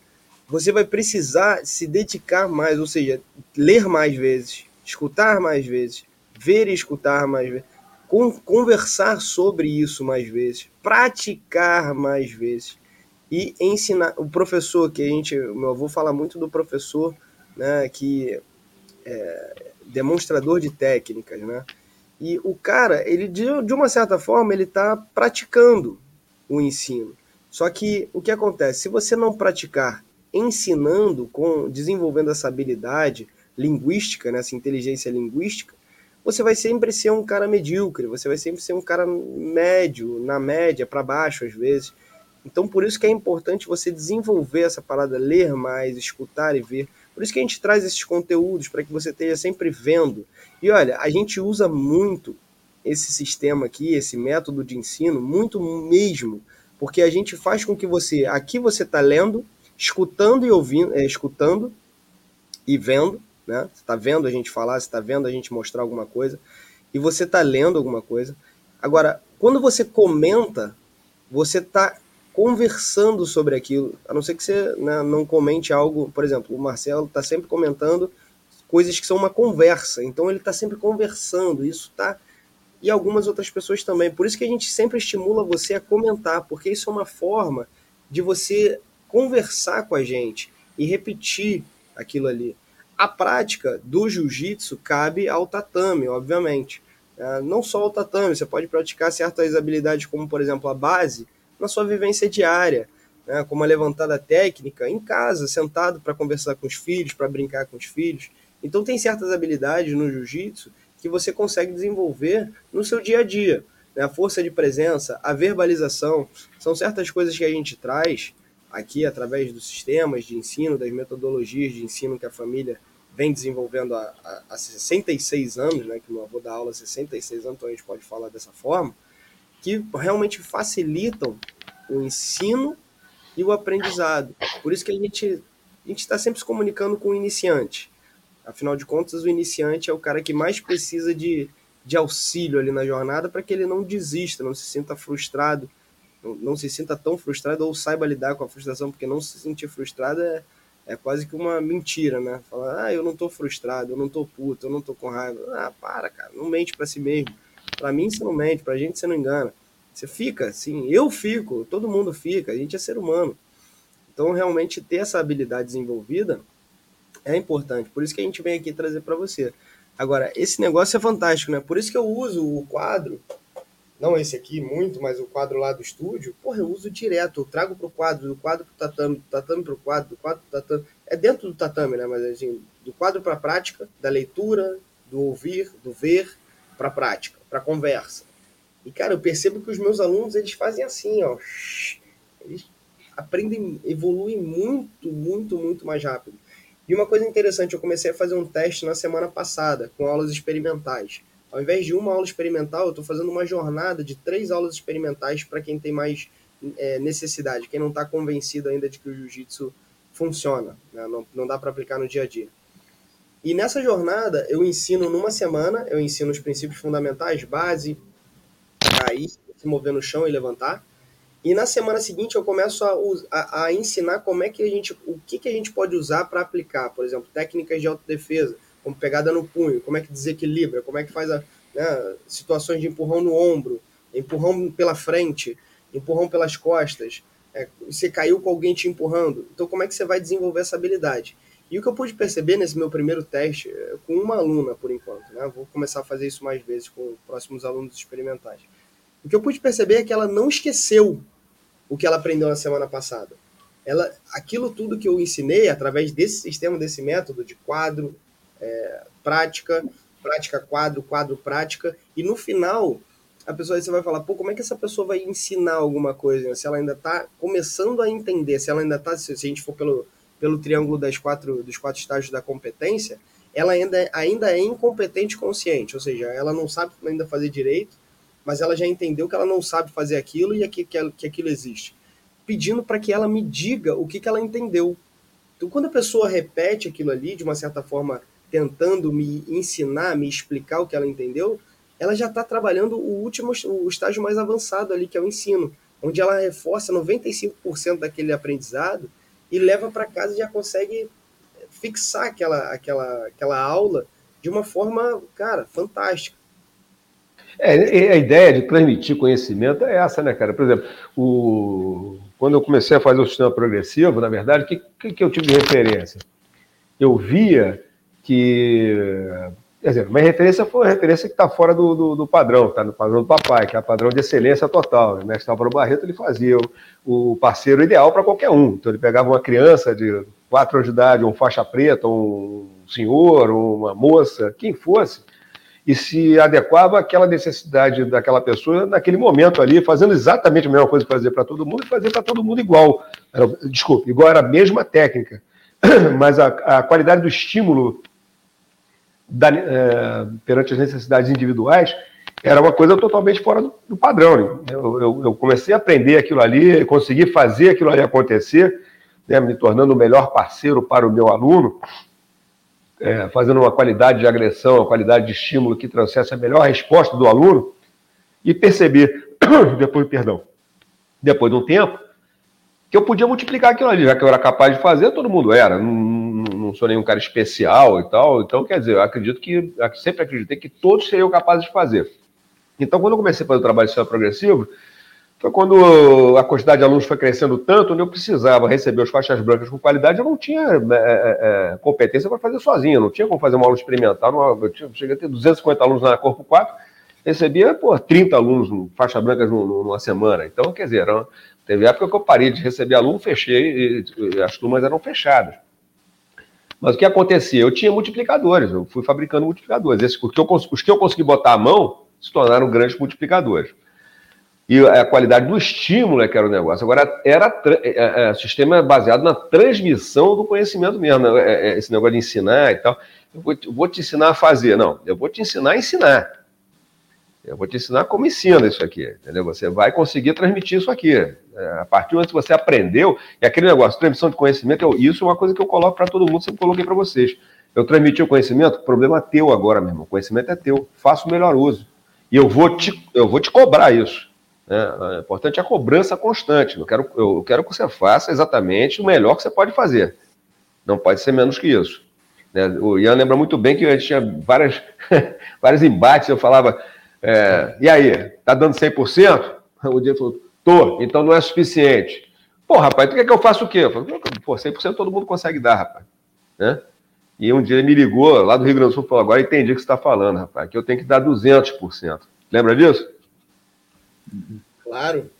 você vai precisar se dedicar mais, ou seja, ler mais vezes, escutar mais vezes, ver e escutar mais vezes, conversar sobre isso mais vezes, praticar mais vezes e ensinar. O professor, que a gente, meu avô fala muito do professor, né, que é demonstrador de técnicas, né? E o cara, ele de, de uma certa forma, ele está praticando o ensino. Só que o que acontece? Se você não praticar ensinando, com desenvolvendo essa habilidade linguística, né, essa inteligência linguística, você vai sempre ser um cara medíocre, você vai sempre ser um cara médio, na média, para baixo às vezes. Então, por isso que é importante você desenvolver essa parada, ler mais, escutar e ver. Por isso que a gente traz esses conteúdos, para que você esteja sempre vendo. E olha, a gente usa muito esse sistema aqui, esse método de ensino, muito mesmo, porque a gente faz com que você, aqui você está lendo, escutando e ouvindo, é, escutando e vendo, né? Você está vendo a gente falar, você está vendo a gente mostrar alguma coisa, e você está lendo alguma coisa. Agora, quando você comenta, você está conversando sobre aquilo, a não ser que você né, não comente algo, por exemplo, o Marcelo está sempre comentando coisas que são uma conversa, então ele está sempre conversando, isso está e algumas outras pessoas também. Por isso que a gente sempre estimula você a comentar, porque isso é uma forma de você conversar com a gente e repetir aquilo ali. A prática do jiu-jitsu cabe ao tatame, obviamente. É, não só ao tatame, você pode praticar certas habilidades, como por exemplo a base, na sua vivência diária, né, como a levantada técnica, em casa, sentado para conversar com os filhos, para brincar com os filhos. Então, tem certas habilidades no jiu-jitsu que você consegue desenvolver no seu dia a dia. Né? A força de presença, a verbalização, são certas coisas que a gente traz aqui através dos sistemas de ensino, das metodologias de ensino que a família vem desenvolvendo há, há, há 66 anos, né, que meu avô dá aula há 66 anos, então a gente pode falar dessa forma, que realmente facilitam o ensino e o aprendizado. Por isso que a gente a gente está sempre se comunicando com o iniciante. Afinal de contas, o iniciante é o cara que mais precisa de, de auxílio ali na jornada para que ele não desista, não se sinta frustrado não, não, se sinta tão frustrado ou saiba lidar com a frustração, porque não se sentir frustrado é, é quase que uma mentira, né? Falar, ah, eu não tô frustrado, eu não tô puto, eu não tô com raiva. Ah, para, cara, não mente para si mesmo. Para mim você não mente, pra gente você não engana. Você fica, sim, eu fico, todo mundo fica, a gente é ser humano. Então, realmente ter essa habilidade desenvolvida é importante. Por isso que a gente vem aqui trazer para você. Agora, esse negócio é fantástico, né? Por isso que eu uso o quadro não esse aqui muito, mas o quadro lá do estúdio, porra, eu uso direto, eu trago pro quadro, do quadro pro tatame, do tatame pro quadro, do quadro pro tatame, é dentro do tatame, né, mas assim, do quadro pra prática, da leitura, do ouvir, do ver, pra prática, pra conversa. E, cara, eu percebo que os meus alunos, eles fazem assim, ó, eles aprendem, evoluem muito, muito, muito mais rápido. E uma coisa interessante, eu comecei a fazer um teste na semana passada, com aulas experimentais. Ao invés de uma aula experimental, eu estou fazendo uma jornada de três aulas experimentais para quem tem mais é, necessidade, quem não está convencido ainda de que o jiu-jitsu funciona, né? não, não dá para aplicar no dia a dia. E nessa jornada, eu ensino numa semana, eu ensino os princípios fundamentais, base, cair, se mover no chão e levantar. E na semana seguinte eu começo a, a, a ensinar como é que a gente, o que, que a gente pode usar para aplicar, por exemplo, técnicas de autodefesa, como pegada no punho, como é que desequilibra, como é que faz a, né, situações de empurrão no ombro, empurrão pela frente, empurrão pelas costas, é, você caiu com alguém te empurrando. Então, como é que você vai desenvolver essa habilidade? E o que eu pude perceber nesse meu primeiro teste, é, com uma aluna por enquanto, né? vou começar a fazer isso mais vezes com próximos alunos experimentais. O que eu pude perceber é que ela não esqueceu o que ela aprendeu na semana passada. Ela, aquilo tudo que eu ensinei através desse sistema, desse método de quadro, é, prática, prática, quadro, quadro, prática, e no final a pessoa você vai falar, pô, como é que essa pessoa vai ensinar alguma coisa? Se ela ainda está começando a entender, se ela ainda está, se a gente for pelo, pelo triângulo das quatro, dos quatro estágios da competência, ela ainda, ainda é incompetente consciente, ou seja, ela não sabe ainda fazer direito, mas ela já entendeu que ela não sabe fazer aquilo e que, que, que aquilo existe. Pedindo para que ela me diga o que, que ela entendeu. Então, quando a pessoa repete aquilo ali, de uma certa forma, tentando me ensinar, me explicar o que ela entendeu, ela já está trabalhando o último, o estágio mais avançado ali, que é o ensino, onde ela reforça 95% daquele aprendizado e leva para casa e já consegue fixar aquela, aquela, aquela aula de uma forma, cara, fantástica. É, a ideia de transmitir conhecimento é essa, né, cara? Por exemplo, o... quando eu comecei a fazer o sistema progressivo, na verdade, o que, que, que eu tive de referência? Eu via que Quer dizer, uma referência foi uma referência que está fora do, do, do, padrão, está no padrão do papai, que é o padrão de excelência total. O mestre Álvaro Barreto ele fazia o, o parceiro ideal para qualquer um. Então ele pegava uma criança de quatro anos de idade, um faixa preta, um senhor, uma moça, quem fosse, e se adequava àquela necessidade daquela pessoa naquele momento ali, fazendo exatamente a mesma coisa que fazia para todo mundo e fazer para todo mundo igual. Era, desculpe, igual era a mesma técnica, mas a, a qualidade do estímulo da, é, perante as necessidades individuais, era uma coisa totalmente fora do, do padrão. Né? Eu, eu, eu, comecei a aprender aquilo ali, consegui fazer aquilo ali acontecer, né, me tornando o melhor parceiro para o meu aluno, é, fazendo uma qualidade de agressão, uma qualidade de estímulo que trouxesse a melhor resposta do aluno, e percebi, depois, perdão, depois de um tempo, que eu podia multiplicar aquilo ali, já que eu era capaz de fazer, todo mundo era. Não, não sou nenhum cara especial e tal. Então, quer dizer, eu acredito que, sempre acreditei que todos seriam capazes de fazer. Então, quando eu comecei a fazer o trabalho sistema progressivo, foi quando a quantidade de alunos foi crescendo tanto, onde eu precisava receber os faixas brancas com qualidade, eu não tinha é, é, é competência para fazer sozinho, não tinha como fazer uma aula experimental. eu tinha, cheguei a ter 250 alunos na Corpo 4, recebia pô, 30 alunos faixa brancas numa semana. Então, quer dizer, era, Teve época que eu parei de receber aluno, fechei, e as turmas eram fechadas. Mas o que acontecia? Eu tinha multiplicadores, eu fui fabricando multiplicadores. Esses, os, que eu, os que eu consegui botar à mão se tornaram grandes multiplicadores. E a qualidade do estímulo é que era o negócio. Agora, era é, é, é, sistema baseado na transmissão do conhecimento mesmo. Né? É, é, esse negócio de ensinar e tal. Eu vou, eu vou te ensinar a fazer. Não, eu vou te ensinar a ensinar. Eu vou te ensinar como ensina isso aqui, entendeu? Você vai conseguir transmitir isso aqui. É, a partir do momento que você aprendeu, e aquele negócio, transmissão de conhecimento, eu, isso é uma coisa que eu coloco para todo mundo, sempre coloquei para vocês. Eu transmiti o conhecimento, problema é teu agora mesmo. O conhecimento é teu, faça o melhor uso. E eu vou te, eu vou te cobrar isso. Né? É importante a cobrança constante. Eu quero, eu quero que você faça exatamente o melhor que você pode fazer. Não pode ser menos que isso. Né? O Ian lembra muito bem que a gente tinha várias, vários embates. Eu falava, é, e aí, tá dando 100%? O dia falou, tô, então não é suficiente. Pô, rapaz, tu quer que eu faça o quê? Eu falei, pô, 100% todo mundo consegue dar, rapaz. Né? E um dia ele me ligou lá do Rio Grande do Sul e falou, agora entendi o que você está falando, rapaz, que eu tenho que dar 200%. Lembra disso? Claro.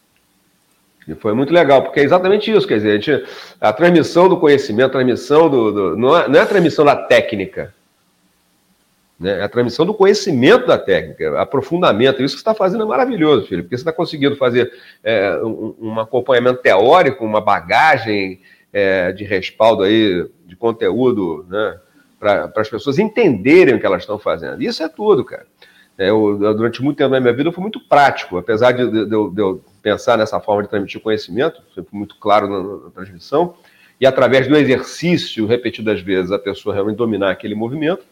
E foi muito legal, porque é exatamente isso, quer dizer, a, gente, a transmissão do conhecimento, a transmissão do... do não, é, não é a transmissão da técnica, né? A transmissão do conhecimento da técnica, aprofundamento. Isso que você está fazendo é maravilhoso, filho, porque você está conseguindo fazer é, um, um, acompanhamento teórico, uma bagagem é, de respaldo aí, de conteúdo, né? para as pessoas entenderem o que elas estão fazendo. Isso é tudo, cara. É, eu, durante muito tempo da minha vida eu fui muito prático, apesar de, de, de, de, eu, pensar nessa forma de transmitir conhecimento, sempre muito claro na, na transmissão, e através do exercício repetidas vezes a pessoa realmente dominar aquele movimento.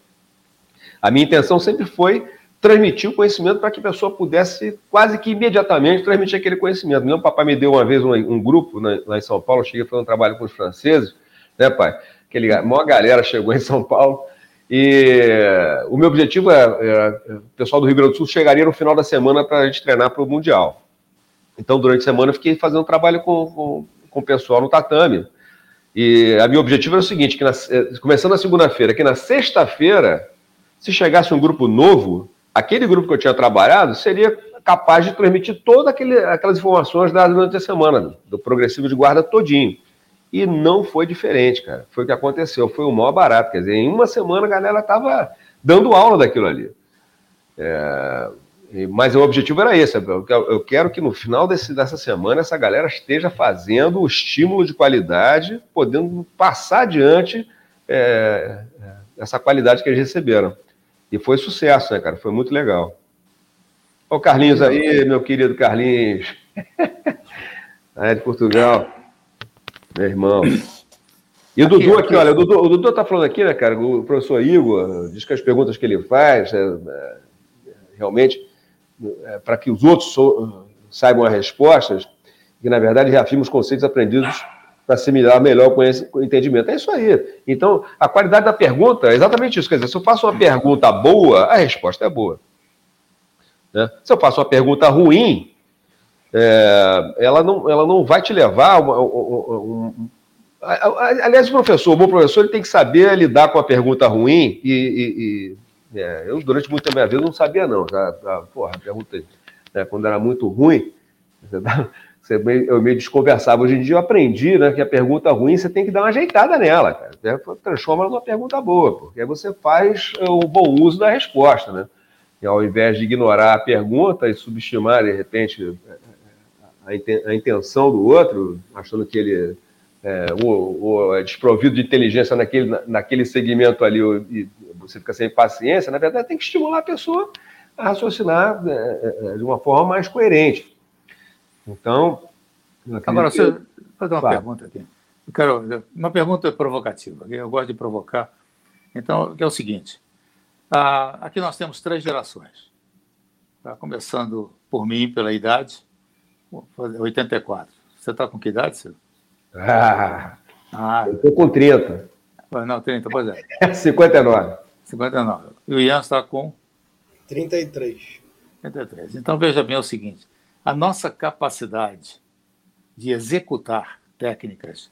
A minha intenção sempre foi transmitir o conhecimento para que a pessoa pudesse quase que imediatamente transmitir aquele conhecimento. Meu papai me deu uma vez um, um grupo né, lá em São Paulo, cheguei a fazer um trabalho com os franceses, né, pai? Aquele, a maior galera chegou em São Paulo e o meu objetivo é, é, o pessoal do Rio Grande do Sul chegaria no final da semana para a gente treinar para o Mundial. Então, durante a semana, eu fiquei fazendo trabalho com, com, com o pessoal no tatame. E a meu objetivo era o seguinte: que na, começando na segunda-feira, que na sexta-feira, se chegasse um grupo novo, aquele grupo que eu tinha trabalhado seria capaz de transmitir todas aquelas informações dadas durante a semana, do progressivo de guarda todinho. E não foi diferente, cara. Foi o que aconteceu, foi o maior barato. Quer dizer, em uma semana a galera estava dando aula daquilo ali. É, mas o objetivo era esse. Eu quero que no final desse, dessa semana essa galera esteja fazendo o estímulo de qualidade, podendo passar adiante é, é, essa qualidade que eles receberam. E foi sucesso, né, cara? Foi muito legal. Olha o Carlinhos aí, meu querido Carlinhos. aí de Portugal. Meu irmão. E o Dudu aqui, olha, o Dudu, o Dudu tá falando aqui, né, cara? O professor Igor diz que as perguntas que ele faz, é, é, realmente, é, para que os outros so, saibam as respostas, que na verdade reafirma os conceitos aprendidos para assimilar melhor o entendimento. É isso aí. Então, a qualidade da pergunta é exatamente isso. Quer dizer, se eu faço uma pergunta boa, a resposta é boa. Né? Se eu faço uma pergunta ruim, é, ela, não, ela não vai te levar a um, um, Aliás, o professor, o bom professor, ele tem que saber lidar com a pergunta ruim e, e, e é, eu, durante da minha vida, não sabia, não. Já, já, porra, a pergunta, né, quando era muito ruim, meio, eu meio desconversava. Hoje em dia eu aprendi né, que a pergunta ruim você tem que dar uma ajeitada nela, cara. Transforma numa pergunta boa, porque aí você faz o bom uso da resposta, né? E ao invés de ignorar a pergunta e subestimar, de repente, a intenção do outro, achando que ele é, ou, ou é desprovido de inteligência naquele, naquele segmento ali e você fica sem paciência, na verdade tem que estimular a pessoa a raciocinar é, é, é de uma forma mais coerente. Então. Agora, que... eu fazer uma claro. pergunta aqui. Eu quero, uma pergunta provocativa, eu gosto de provocar. Então, que é o seguinte: ah, aqui nós temos três gerações. Tá? Começando por mim, pela idade, 84. Você está com que idade, Silvio? Ah, ah, eu estou com 30. Não, 30, pois é. 59. 59. E o Ian está com? 33. 33. Então veja bem o seguinte: a nossa capacidade de executar técnicas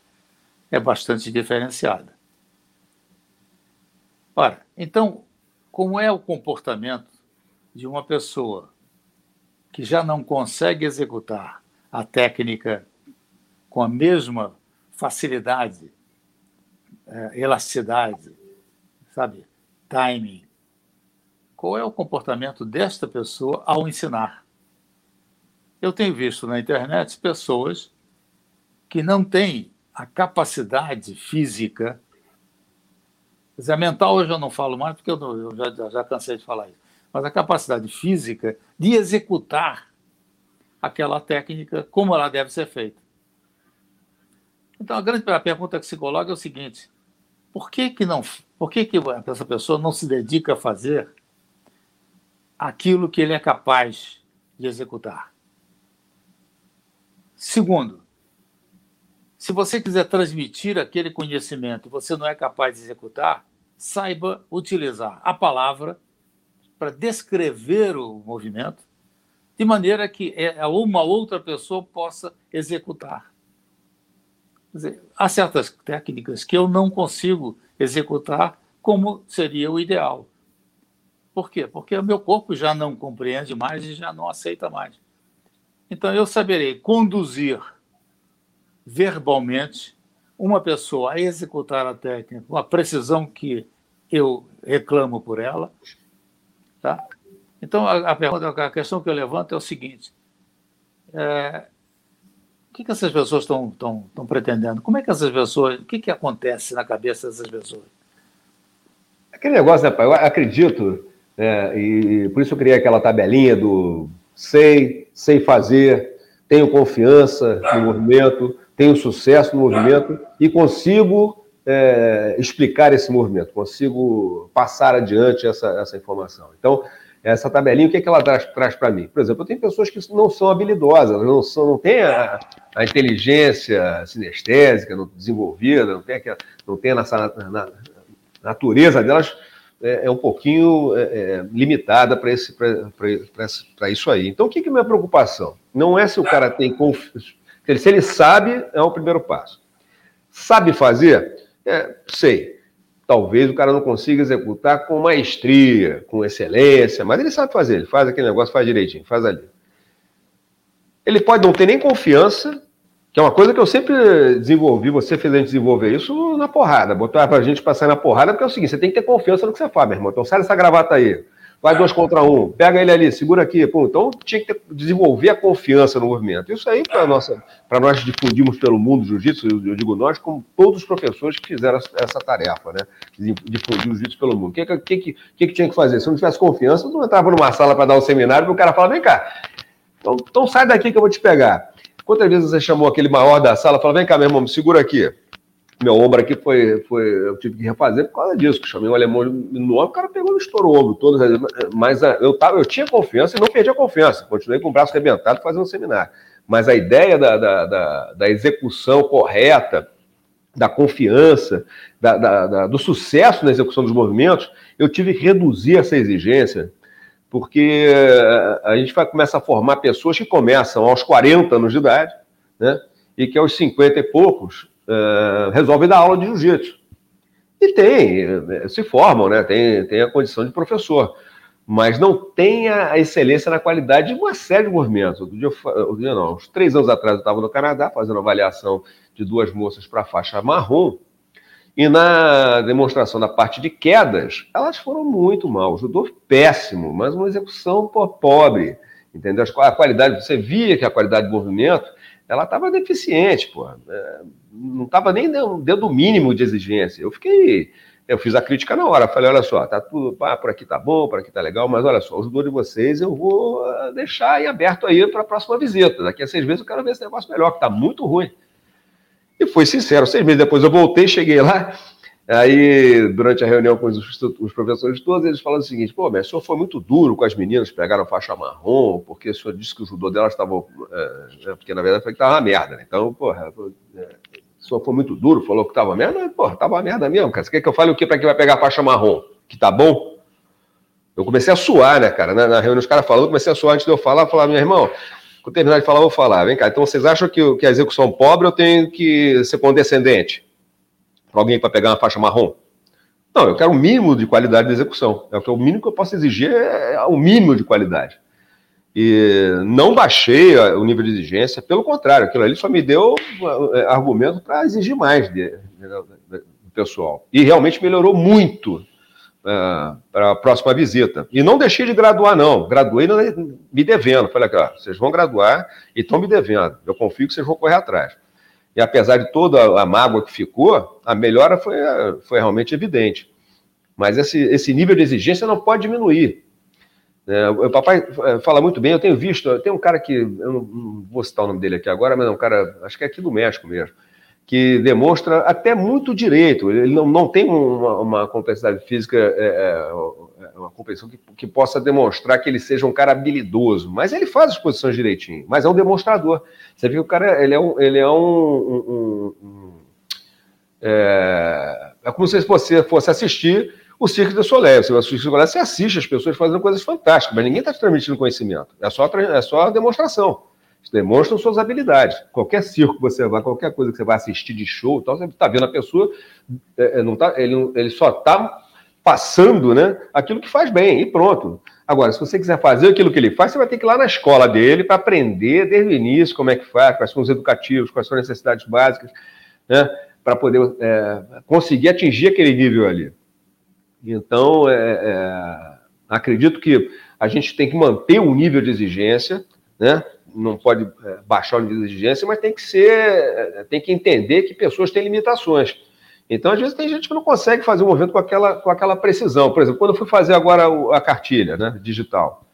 é bastante diferenciada. Ora, então, como é o comportamento de uma pessoa que já não consegue executar a técnica com a mesma facilidade, é, elasticidade, sabe, timing. Qual é o comportamento desta pessoa ao ensinar? Eu tenho visto na internet pessoas que não têm a capacidade física, dizer, mental hoje eu não falo mais porque eu já, já cansei de falar isso, mas a capacidade física de executar aquela técnica como ela deve ser feita. Então, a grande pergunta que se coloca é o seguinte: por que, que, não, por que, que essa pessoa não se dedica a fazer aquilo que ele é capaz de executar? Segundo, se você quiser transmitir aquele conhecimento e você não é capaz de executar, saiba utilizar a palavra para descrever o movimento de maneira que é, uma outra pessoa possa executar. Dizer, há certas técnicas que eu não consigo executar como seria o ideal. Por quê? Porque o meu corpo já não compreende mais e já não aceita mais. Então eu saberei conduzir verbalmente uma pessoa a executar a técnica com a precisão que eu reclamo por ela, tá? Então, a, a, pergunta, a questão que eu levanto é o seguinte: é, o que, que essas pessoas estão, pretendendo? Como é que essas pessoas. O que, que acontece na cabeça dessas pessoas? Aquele negócio, né, pai? Eu acredito, é, e por isso eu criei aquela tabelinha do sei, sei fazer, tenho confiança no movimento, tenho sucesso no movimento e consigo é, explicar esse movimento, consigo passar adiante essa, essa informação. Então, essa tabelinha, o que, é que ela traz, traz para mim? Por exemplo, eu tenho pessoas que não são habilidosas, não, são, não têm a, a inteligência sinestésica não desenvolvida, não tem, aquela, não tem essa na, na, natureza delas é, é um pouquinho é, é limitada para isso aí. Então, o que, que é minha preocupação? Não é se o cara tem confiança. Se ele sabe, é o primeiro passo. Sabe fazer? É, sei. Talvez o cara não consiga executar com maestria, com excelência, mas ele sabe fazer, ele faz aquele negócio, faz direitinho, faz ali. Ele pode não ter nem confiança, que é uma coisa que eu sempre desenvolvi, você fez a gente desenvolver isso na porrada, botar pra gente passar na porrada, porque é o seguinte, você tem que ter confiança no que você faz, meu irmão. Então sai dessa gravata aí, vai dois contra um, pega ele ali, segura aqui. Então tinha que ter, desenvolver a confiança no movimento. Isso aí, para nós difundirmos pelo mundo jiu-jitsu, eu digo nós, como todos os professores que fizeram essa tarefa, né? Difundir o jiu-jitsu pelo mundo. O que, que, que, que, tinha que fazer? Se não tivesse confiança, não entrava numa sala para dar um seminário, e o cara fala, vem cá, então, então sai daqui que eu vou te pegar. Quantas vezes você chamou aquele maior da sala e falou: vem cá, meu irmão, me segura aqui. Meu ombro aqui foi, foi. Eu tive que refazer por causa disso, que chamei um alemão no ombro, o cara pegou e estourou o ombro todo. Mas eu, tava, eu tinha confiança e não perdi a confiança. Continuei com o braço arrebentado fazendo um seminário. Mas a ideia da, da, da, da execução correta, da confiança, da, da, do sucesso na execução dos movimentos, eu tive que reduzir essa exigência porque eh, a gente vai começar a formar pessoas que começam aos 40 anos de idade, né? E que aos 50 e poucos uh, resolvem dar aula de jiu-jitsu. E tem, eh, se formam, né? Tem, tem a condição de professor. Mas não tem a excelência na qualidade de uma série de movimentos. Outro dia, outro dia não, uns três anos atrás eu estava no Canadá fazendo avaliação de duas moças para a faixa marrom e na demonstração da parte de quedas, elas foram muito mal. O judô péssimo, mas uma execução pô, pobre. Entendeu? A qualidade, você via que a qualidade do movimento ela estava deficiente, pô. É, não estava nem dentro do mínimo de exigência. Eu fiquei. Eu fiz a crítica na hora, falei, olha só, tá tudo, ah, por aqui tá bom, por aqui tá legal, mas olha só, o judô de vocês eu vou ah, deixar em aberto aí para a próxima visita. Daqui a seis meses eu quero ver esse negócio melhor, que tá muito ruim. E fui sincero, seis meses depois eu voltei, cheguei lá, aí durante a reunião com os, os professores todos, eles falaram o seguinte, pô, mas o senhor foi muito duro com as meninas que pegaram faixa marrom, porque o senhor disse que o judô delas estava, é, porque na verdade foi que estava uma merda, né? Então, porra, é, o senhor foi muito duro, falou que estava merda, porra, estava merda mesmo, cara. Você quer que eu fale o que para quem vai pegar faixa marrom? Que tá bom? Eu comecei a suar, né, cara? Na, na reunião, os caras falando, comecei a suar antes de eu falar, falar, meu irmão, quando terminar de falar, eu vou falar. Vem cá, então vocês acham que, que a execução pobre eu tenho que ser condescendente? Para alguém para pegar uma faixa marrom? Não, eu quero o mínimo de qualidade de execução. É o mínimo que eu posso exigir é, é o mínimo de qualidade. E não baixei o nível de exigência, pelo contrário, aquilo ali só me deu é, argumento para exigir mais do pessoal. E realmente melhorou muito uh, para a próxima visita. E não deixei de graduar, não. Graduei me devendo. Falei ó, vocês vão graduar e estão me devendo. Eu confio que vocês vão correr atrás. E apesar de toda a mágoa que ficou, a melhora foi, foi realmente evidente. Mas esse, esse nível de exigência não pode diminuir. É, o papai é, fala muito bem, eu tenho visto, tem um cara que, eu não, não, vou citar o nome dele aqui agora, mas é um cara, acho que é aqui do México mesmo, que demonstra até muito direito. Ele não, não tem uma, uma complexidade física, é, é, é, uma compreensão que, que, possa demonstrar que ele seja um cara habilidoso, mas ele faz as posições direitinho, mas é um demonstrador. Você vê que o cara ele é um. Ele é, um, um, um é, é, como se você fosse assistir o Cirque du Soleil. Você o Soleil, você assiste as pessoas fazendo coisas fantásticas, mas ninguém está transmitindo conhecimento. É só, é só demonstração demonstram suas habilidades. Qualquer circo que você vai, qualquer coisa que você vai assistir de show, tal, você está vendo a pessoa, é, é, não tá, ele, ele só está passando né, aquilo que faz bem, e pronto. Agora, se você quiser fazer aquilo que ele faz, você vai ter que ir lá na escola dele para aprender desde o início como é que faz, quais são os educativos, quais são as necessidades básicas, né, para poder é, conseguir atingir aquele nível ali. Então, é, é, acredito que a gente tem que manter o nível de exigência, né? Não pode é, baixar o nível de exigência, mas tem que ser, é, tem que entender que pessoas têm limitações. Então, às vezes, tem gente que não consegue fazer o movimento com aquela, com aquela precisão. Por exemplo, quando eu fui fazer agora a cartilha né, digital,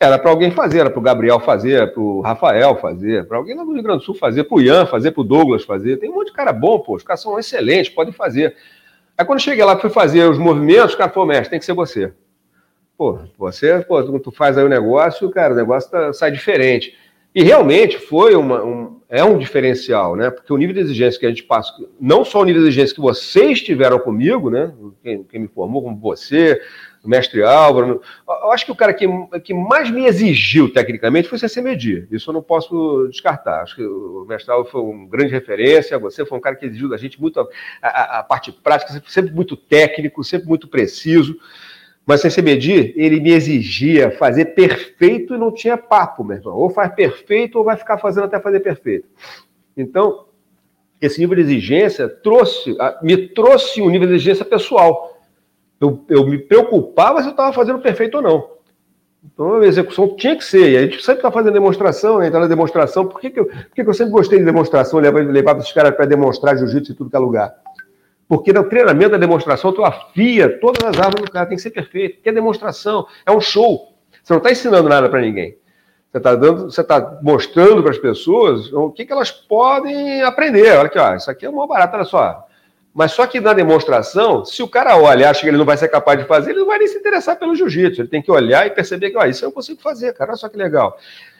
era para alguém fazer, era para o Gabriel fazer, para o Rafael fazer, para alguém lá do Rio Grande do Sul fazer, para o Ian fazer, para o Douglas fazer. Tem um monte de cara bom, pô, os caras são excelentes, podem fazer. Aí quando cheguei lá, fui fazer os movimentos, o cara falou, mestre, tem que ser você. Pô, você, pô, tu faz aí o negócio, cara, o negócio tá, sai diferente. E realmente foi uma, um, é um diferencial, né? Porque o nível de exigência que a gente passa, não só o nível de exigência que vocês tiveram comigo, né? Quem, quem me formou, como você, o mestre Álvaro. Eu acho que o cara que, que mais me exigiu tecnicamente foi o CC Medir. Isso eu não posso descartar. Acho que o mestre Álvaro foi uma grande referência. Você foi um cara que exigiu da gente muito a, a, a parte prática, sempre muito técnico, sempre muito preciso. Mas sem se medir, ele me exigia fazer perfeito e não tinha papo, meu irmão. Ou faz perfeito ou vai ficar fazendo até fazer perfeito. Então, esse nível de exigência trouxe, me trouxe um nível de exigência pessoal. Eu, eu me preocupava se eu estava fazendo perfeito ou não. Então, a execução tinha que ser. E a gente sempre está fazendo demonstração, né? entrar na demonstração. Por que, que, eu, por que, que eu sempre gostei de demonstração? Levava, levava esses caras para demonstrar jiu-jitsu em tudo que é lugar. Porque no treinamento da demonstração, tu afia todas as armas do cara, tem que ser perfeito. Porque é demonstração, é um show. Você não está ensinando nada para ninguém. Você está dando, você está mostrando para as pessoas o que, que elas podem aprender. Olha aqui, ó, isso aqui é uma barata, olha só. Mas só que na demonstração, se o cara olha e acha que ele não vai ser capaz de fazer, ele não vai nem se interessar pelo jiu-jitsu. Ele tem que olhar e perceber que, ó, isso eu consigo fazer, cara, olha só que legal.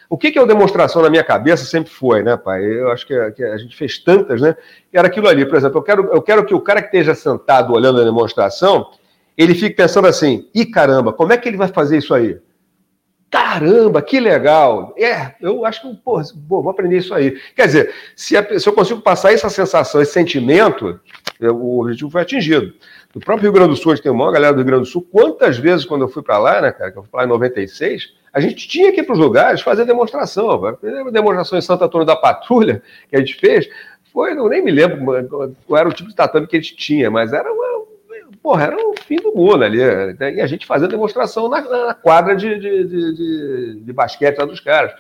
O que, que é a demonstração na minha cabeça sempre foi, né, pai? Eu acho que, que, a gente fez tantas, né? Era aquilo ali, por exemplo, eu quero, eu quero que o cara que esteja sentado olhando a demonstração, ele fique pensando assim: ih, caramba, como é que ele vai fazer isso aí? Caramba, que legal! É, eu acho que, pô, vou aprender isso aí. Quer dizer, se, a, se eu consigo passar essa sensação, esse sentimento, eu, o objetivo foi atingido. No próprio Rio Grande do Sul, a gente tem uma galera do Rio Grande do Sul, quantas vezes quando eu fui para lá, né, cara, que eu fui lá em 96, a gente tinha que ir para os lugares fazer demonstração. A demonstração em Santa Antônio da Patrulha que a gente fez, foi, não nem me lembro qual era o tipo de tatame que a gente tinha, mas era uma, porra, era o fim do mundo ali. E a gente fazendo demonstração na, na quadra de, de, de, de, basquete lá dos caras.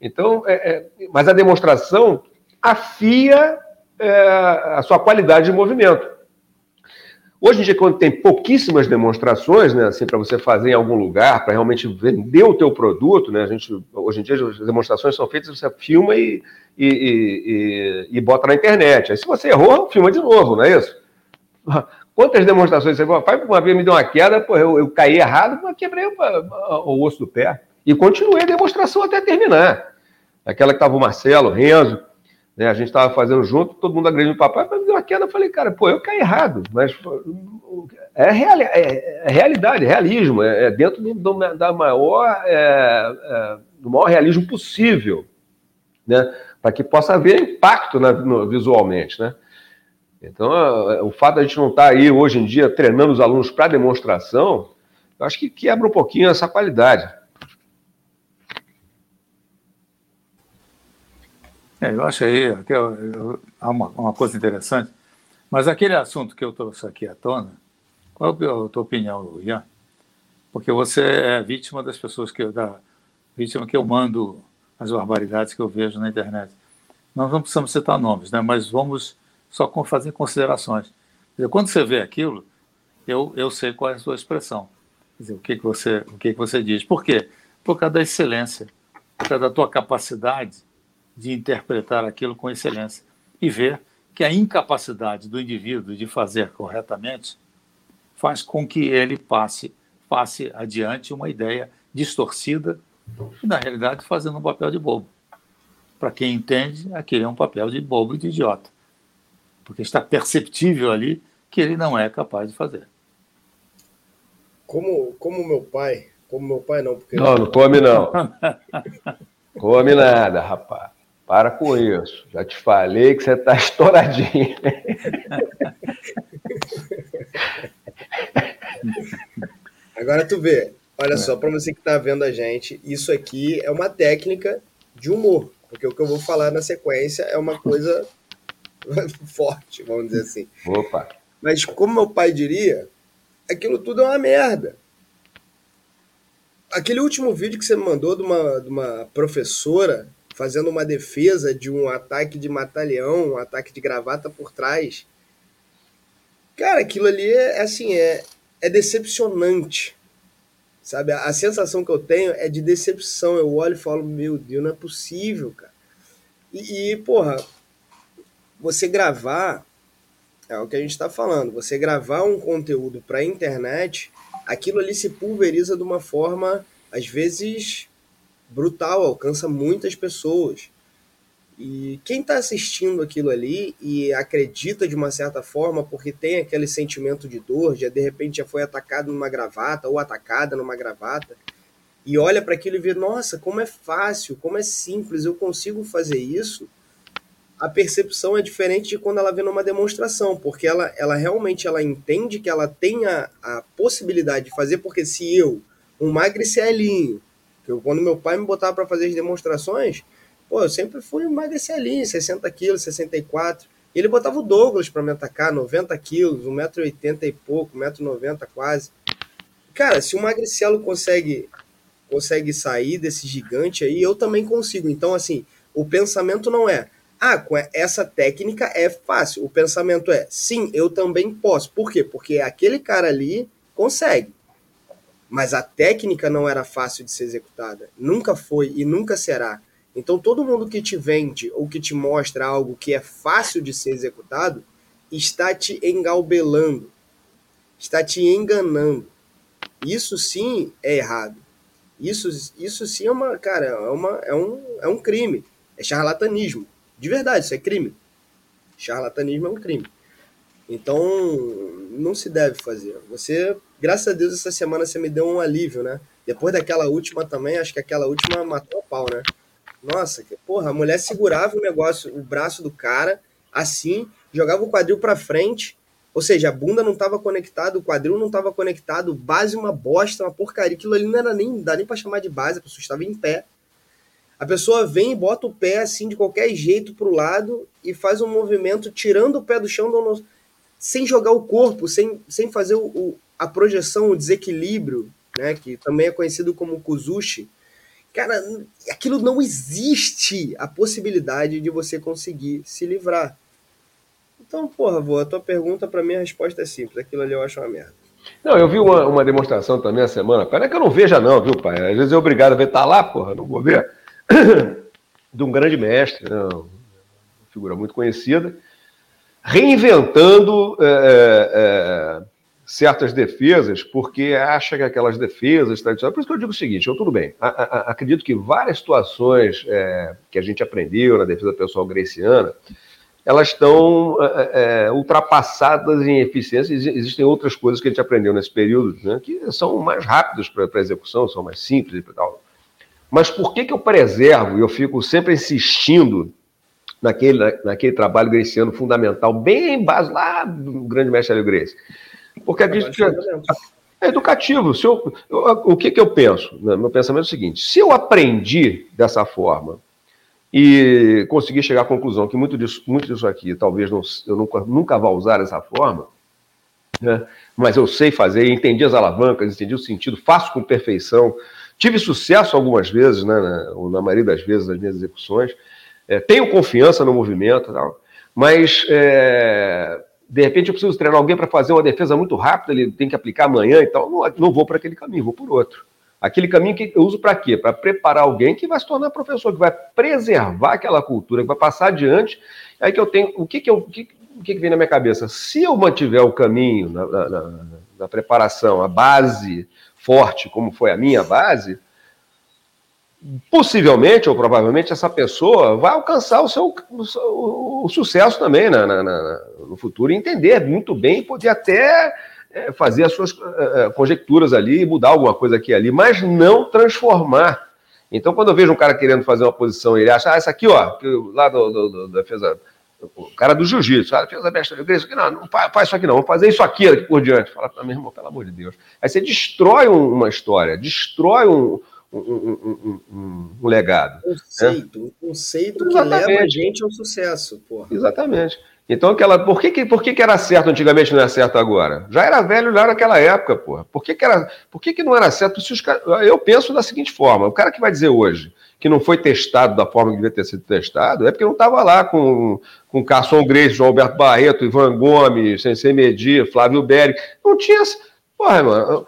Então, é, é, mas a demonstração afia é, a sua qualidade de movimento. Hoje em dia, quando tem pouquíssimas demonstrações, né, assim, para você fazer em algum lugar, para realmente vender o teu produto, né, a gente, hoje em dia as demonstrações são feitas, você filma e, e, e, e bota na internet. Aí se você errou, filma de novo, não é isso? Quantas demonstrações você? Pai, uma vez me deu uma queda, pô, eu, eu caí errado, mas quebrei o, o, osso do pé. E continuei a demonstração até terminar. Aquela que estava o Marcelo, o Renzo, né? A gente estava fazendo junto, todo mundo agredindo o papai, mas deu uma queda. Eu falei, cara, pô, eu caí errado, mas é, real, é, é realidade, é realismo, é, é dentro do, do, da maior, é, é, do maior realismo possível, né? Para que possa haver impacto na, no, visualmente, né? Então, o fato de a gente não estar tá aí hoje em dia treinando os alunos para demonstração, eu acho que quebra um pouquinho essa qualidade. É, eu aí há uma, uma, coisa interessante, mas aquele assunto que eu trouxe aqui à tona, qual é a tua opinião, Ian? Porque você é vítima das pessoas que eu, da vítima que eu mando as barbaridades que eu vejo na internet. Nós não precisamos citar nomes, né? mas vamos só fazer considerações. Dizer, quando você vê aquilo, eu, eu sei qual é a sua expressão. Dizer, o que, que, você, o que, que você diz. Por quê? Por causa da excelência, por causa da tua capacidade de interpretar aquilo com excelência e ver que a incapacidade do indivíduo de fazer corretamente faz com que ele passe passe adiante uma ideia distorcida e na realidade fazendo um papel de bobo. Para quem entende, aquele é um papel de bobo e de idiota, porque está perceptível ali que ele não é capaz de fazer. Como como meu pai, como meu pai não, porque não, não come não. come nada, rapaz. Para com isso. Já te falei que você está estouradinho. Agora tu vê. Olha é. só, para você que está vendo a gente, isso aqui é uma técnica de humor. Porque o que eu vou falar na sequência é uma coisa forte, vamos dizer assim. Opa. Mas como meu pai diria, aquilo tudo é uma merda. Aquele último vídeo que você me mandou de uma, de uma professora fazendo uma defesa de um ataque de matalhão, um ataque de gravata por trás. Cara, aquilo ali é assim, é, é decepcionante. Sabe? A, a sensação que eu tenho é de decepção. Eu olho e falo, meu Deus, não é possível, cara. E, e porra, você gravar, é o que a gente está falando, você gravar um conteúdo para a internet aquilo ali se pulveriza de uma forma, às vezes, brutal, alcança muitas pessoas. E quem está assistindo aquilo ali e acredita de uma certa forma, porque tem aquele sentimento de dor, já de repente já foi atacado numa gravata ou atacada numa gravata, e olha para aquilo e vê, nossa, como é fácil, como é simples, eu consigo fazer isso. A percepção é diferente de quando ela vê numa demonstração, porque ela, ela realmente ela entende que ela tem a, a possibilidade de fazer, porque se eu, um magricelinho, eu, quando meu pai me botava para fazer as demonstrações, Pô, eu sempre fui um magricelinho, 60 quilos, 64. E ele botava o Douglas para me atacar, 90 quilos, 1,80m e pouco, 1,90m quase. Cara, se o magricelo consegue, consegue sair desse gigante aí, eu também consigo. Então, assim, o pensamento não é, ah, essa técnica é fácil. O pensamento é, sim, eu também posso. Por quê? Porque aquele cara ali consegue. Mas a técnica não era fácil de ser executada. Nunca foi e nunca será. Então, todo mundo que te vende ou que te mostra algo que é fácil de ser executado está te engalbelando, está te enganando. Isso sim é errado. Isso, isso sim é uma, cara, é, uma, é, um, é um crime. É charlatanismo. De verdade, isso é crime. Charlatanismo é um crime. Então, não se deve fazer. Você, graças a Deus, essa semana você me deu um alívio, né? Depois daquela última também, acho que aquela última matou a pau, né? Nossa, que porra, a mulher segurava o negócio, o braço do cara, assim, jogava o quadril para frente, ou seja, a bunda não estava conectada, o quadril não estava conectado, base uma bosta, uma porcaria, aquilo ali não era nem, dá nem para chamar de base, a pessoa estava em pé. A pessoa vem e bota o pé assim de qualquer jeito pro lado e faz um movimento tirando o pé do chão sem jogar o corpo, sem, sem fazer o, o, a projeção, o desequilíbrio, né, que também é conhecido como kuzushi, Cara, aquilo não existe a possibilidade de você conseguir se livrar. Então, porra, vô, a tua pergunta para mim a resposta é simples. Aquilo ali eu acho uma merda. Não, eu vi uma, uma demonstração também a semana. Pera que eu não veja, não, viu, pai? Às vezes é obrigado a ver, tá lá, porra, não vou ver. De um grande mestre, né? uma figura muito conhecida, reinventando é, é, certas defesas porque acha que aquelas defesas tradicionais. Por isso que eu digo o seguinte: eu, tudo bem, a, a, acredito que várias situações é, que a gente aprendeu na defesa pessoal greciana elas estão é, é, ultrapassadas em eficiência. Existem outras coisas que a gente aprendeu nesse período né, que são mais rápidas para a execução, são mais simples e tal. Mas por que, que eu preservo e eu fico sempre insistindo naquele, naquele trabalho greciano fundamental, bem base lá do grande mestre Hélio Gracie? Porque a gente é educativo. Se eu, eu, o que, que eu penso? Né? Meu pensamento é o seguinte: se eu aprendi dessa forma e consegui chegar à conclusão que muito disso, muito disso aqui talvez não, eu nunca, nunca vá usar dessa forma, né? mas eu sei fazer, entendi as alavancas, entendi o sentido, faço com perfeição. Tive sucesso algumas vezes, né, na, na maioria das vezes, nas minhas execuções. É, tenho confiança no movimento, tal, mas é, de repente eu preciso treinar alguém para fazer uma defesa muito rápida, ele tem que aplicar amanhã e tal. Não, não vou para aquele caminho, vou por outro. Aquele caminho que eu uso para quê? Para preparar alguém que vai se tornar professor, que vai preservar aquela cultura, que vai passar adiante. Aí que eu tenho. O que, que, eu, o que, o que, que vem na minha cabeça? Se eu mantiver o caminho na, na, na, na preparação, a base forte, como foi a minha base, possivelmente ou provavelmente essa pessoa vai alcançar o seu o, o sucesso também na, na, na, no futuro e entender muito bem, poder até é, fazer as suas é, conjecturas ali, mudar alguma coisa aqui e ali, mas não transformar. Então, quando eu vejo um cara querendo fazer uma posição, ele acha, ah, essa aqui, ó, lá do, do, do, defesa, o cara do jiu-jitsu, ah, fez a mestra de isso aqui, não, não faz, faz, isso aqui não, vamos fazer isso aqui, aqui por diante. Fala, meu irmão, pelo amor de Deus. Aí você destrói uma história, destrói um, um, um, um, um legado. Conceito, né? um conceito que leva a gente ao sucesso, porra. Exatamente. Então, aquela, por, que, por que, que era certo antigamente e não é certo agora? Já era velho lá naquela época, porra. Por que, que, era, por que, que não era certo? Se os, eu penso da seguinte forma: o cara que vai dizer hoje que não foi testado da forma que devia ter sido testado é porque não estava lá com, com Carson Grace, João Alberto Barreto, Ivan Gomes, Sensei Medir, Flávio Berry. Não tinha Porra, mano,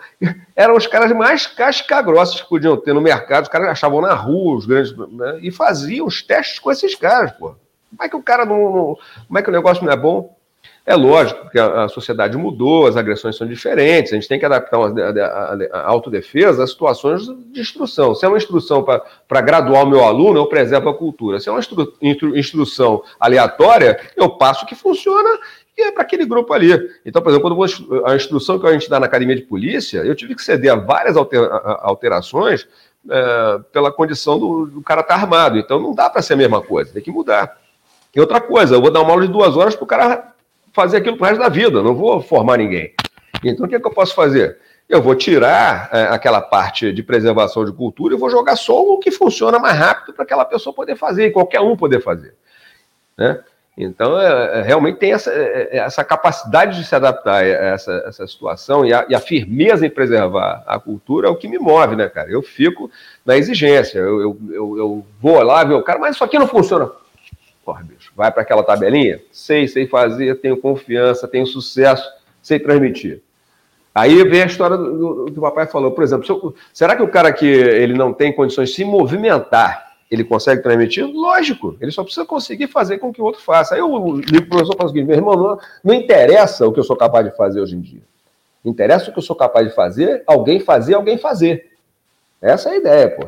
eram os caras mais casca-grossos que podiam ter no mercado, os caras achavam na rua, os grandes, né, e faziam os testes com esses caras, pô. Como é que o cara não, não, Como é que o negócio não é bom? É lógico que a, a, sociedade mudou, as agressões são diferentes, a gente tem que adaptar uma, a, a, a autodefesa a situações de instrução. Se é uma instrução para graduar o meu aluno, eu preservo a cultura. Se é uma instru, instru, instrução aleatória, eu passo o que funciona é para aquele grupo ali. Então, por exemplo, vou, a instrução que a gente dá na academia de polícia, eu tive que ceder a várias alterações é, pela condição do, do cara estar tá armado. Então, não dá para ser a mesma coisa, tem que mudar. E outra coisa, eu vou dar uma aula de duas horas para o cara fazer aquilo pro resto da vida, não vou formar ninguém. Então, o que, é que eu posso fazer? Eu vou tirar é, aquela parte de preservação de cultura e vou jogar só o que funciona mais rápido para aquela pessoa poder fazer, e qualquer um poder fazer. Né? Então, é, é realmente tem essa, é, é, essa, capacidade de se adaptar a essa, essa situação e a, e a, firmeza em preservar a cultura é o que me move, né, cara? Eu fico na exigência, eu, eu, eu, eu vou lá ver o cara, mas isso aqui não funciona. Porra, bicho, vai para aquela tabelinha? Sei, sei fazer, tenho confiança, tenho sucesso, sei transmitir. Aí vem a história do, do que o papai falou. Por exemplo, eu, será que o cara que ele não tem condições de se movimentar, ele consegue transmitir? Lógico, ele só precisa conseguir fazer com que o outro faça. Aí o livro professor fala o seguinte: meu irmão, não, não interessa o que eu sou capaz de fazer hoje em dia. Interessa o que eu sou capaz de fazer, alguém fazer, alguém fazer. Essa é a ideia, pô.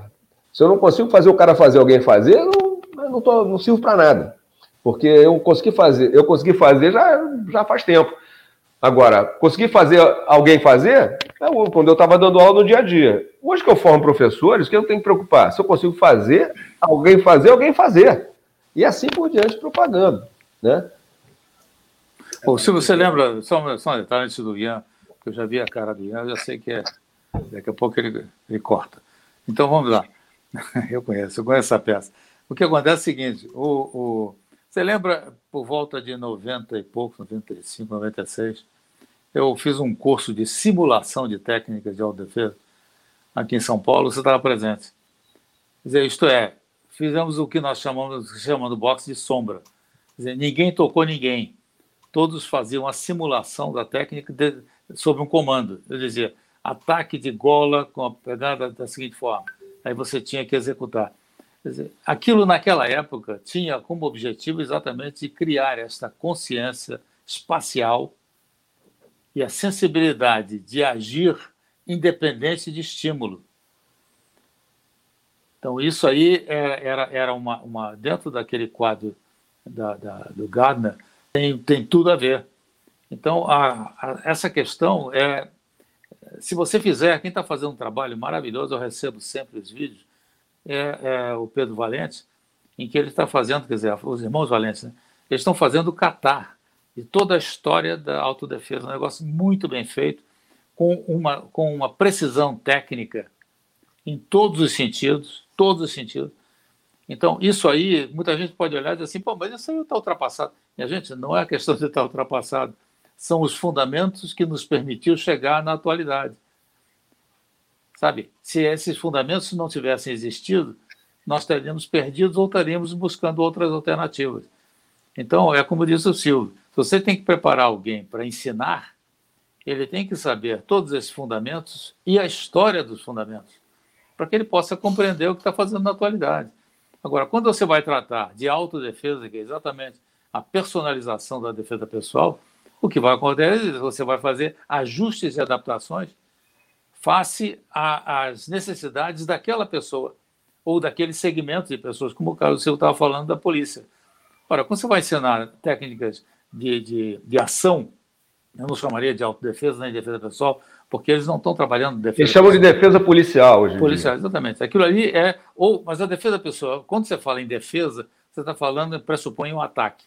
Se eu não consigo fazer o cara fazer, alguém fazer, eu não não, tô, não sirvo para nada. Porque eu consegui fazer, eu consegui fazer já, já faz tempo. Agora, consegui fazer alguém fazer é quando eu estava dando aula no dia a dia. Hoje que eu formo professores, que eu tenho que preocupar? Se eu consigo fazer, alguém fazer, alguém fazer. E assim por diante propagando. Né? Pô, se você lembra, só, só um detalhe antes do Ian, que eu já vi a cara do Ian, eu já sei que é. Daqui a pouco ele, ele corta. Então vamos lá. Eu conheço, eu conheço essa peça. O que acontece é o seguinte: o, o, você lembra, por volta de 90 e pouco, 95, 96, eu fiz um curso de simulação de técnicas de autodefesa aqui em São Paulo, você estava presente. Quer dizer, isto é, fizemos o que nós chamamos, de boxe de sombra. Dizer, ninguém tocou ninguém. Todos faziam a simulação da técnica de, sob um comando. Eu dizia, ataque de gola com a pegada da seguinte forma. Aí você tinha que executar. Dizer, aquilo naquela época tinha como objetivo exatamente de criar esta consciência espacial e a sensibilidade de agir independente de estímulo. Então, isso aí era, era, era uma, uma, Dentro daquele quadro da, da, do Gardner, tem, tem tudo a ver. Então, a, a, essa questão é. Se você fizer, quem está fazendo um trabalho maravilhoso, eu recebo sempre os vídeos é, é o Pedro Valente, em que ele está fazendo, quer dizer, os irmãos Valentes, né? eles estão fazendo o catar de toda a história da autodefesa, um negócio muito bem feito, com uma, com uma precisão técnica em todos os sentidos, todos os sentidos. Então, isso aí, muita gente pode olhar e dizer assim, pô, mas isso aí está ultrapassado. E a gente, não é a questão de estar ultrapassado, são os fundamentos que nos permitiu chegar na atualidade. Sabe? Se esses fundamentos não tivessem existido, nós estaríamos perdidos ou estaríamos buscando outras alternativas. Então, é como disse o Silvio: se você tem que preparar alguém para ensinar, ele tem que saber todos esses fundamentos e a história dos fundamentos, para que ele possa compreender o que está fazendo na atualidade. Agora, quando você vai tratar de autodefesa, que é exatamente a personalização da defesa pessoal, o que vai acontecer é que você vai fazer ajustes e adaptações face às necessidades daquela pessoa ou daquele segmento de pessoas, como o Carlos Silva estava falando da polícia. Ora, quando você vai ensinar técnicas de, de, de ação, eu não chamaria de autodefesa nem de defesa pessoal, porque eles não estão trabalhando defesa. Eles chamam de defesa policial hoje. Policial, exatamente. Aquilo ali é. Ou, mas a defesa pessoal, quando você fala em defesa, você está falando, pressupõe um ataque.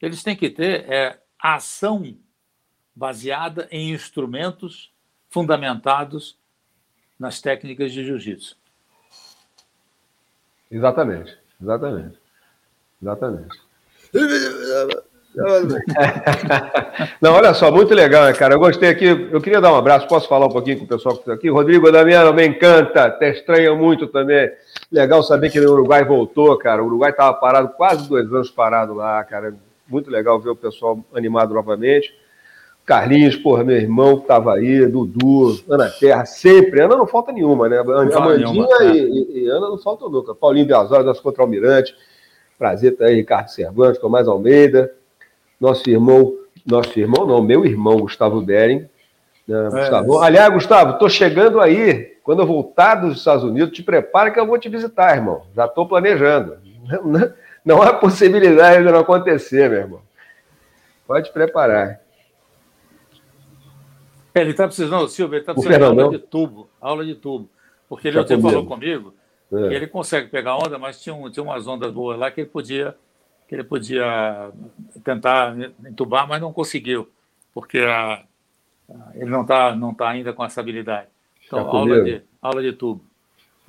Eles têm que ter é, ação baseada em instrumentos fundamentados nas técnicas de jiu-jitsu. Exatamente, exatamente. Exatamente. Não, olha só, muito legal, né, cara? Eu gostei aqui. Eu queria dar um abraço. Posso falar um pouquinho com o pessoal que está aqui? Rodrigo Damiano, me encanta. Te estranha muito também. Legal saber que o Uruguai voltou, cara. O Uruguai estava parado, quase dois anos parado lá, cara. Muito legal ver o pessoal animado novamente. Carlinhos, porra, meu irmão que estava aí, Dudu, Ana Terra, sempre. Ana não falta nenhuma, né? Amandinha e, e, e, Ana não faltam nunca. Paulinho Biasório, nosso contra-almirante. Prazer estar aí, Ricardo Cervantes, com mais Almeida. Nosso irmão nosso irmão, não, meu irmão Gustavo Bering. Né, Gustavo. Aliás, Gustavo, estou chegando aí. Quando eu voltar dos Estados Unidos, te prepara que eu vou te visitar, irmão. Já estou planejando. Não, não há possibilidade de não acontecer, meu irmão. Pode preparar. É, ele está precisando, Silvio, ele está precisando de aula de tubo. Aula de tubo. Porque ele até falou comigo é. que ele consegue pegar onda, mas tinha, um, tinha umas ondas boas lá que ele podia que ele podia tentar entubar, mas não conseguiu, porque a, ele não está não tá ainda com essa habilidade. Então, aula de, aula de tubo.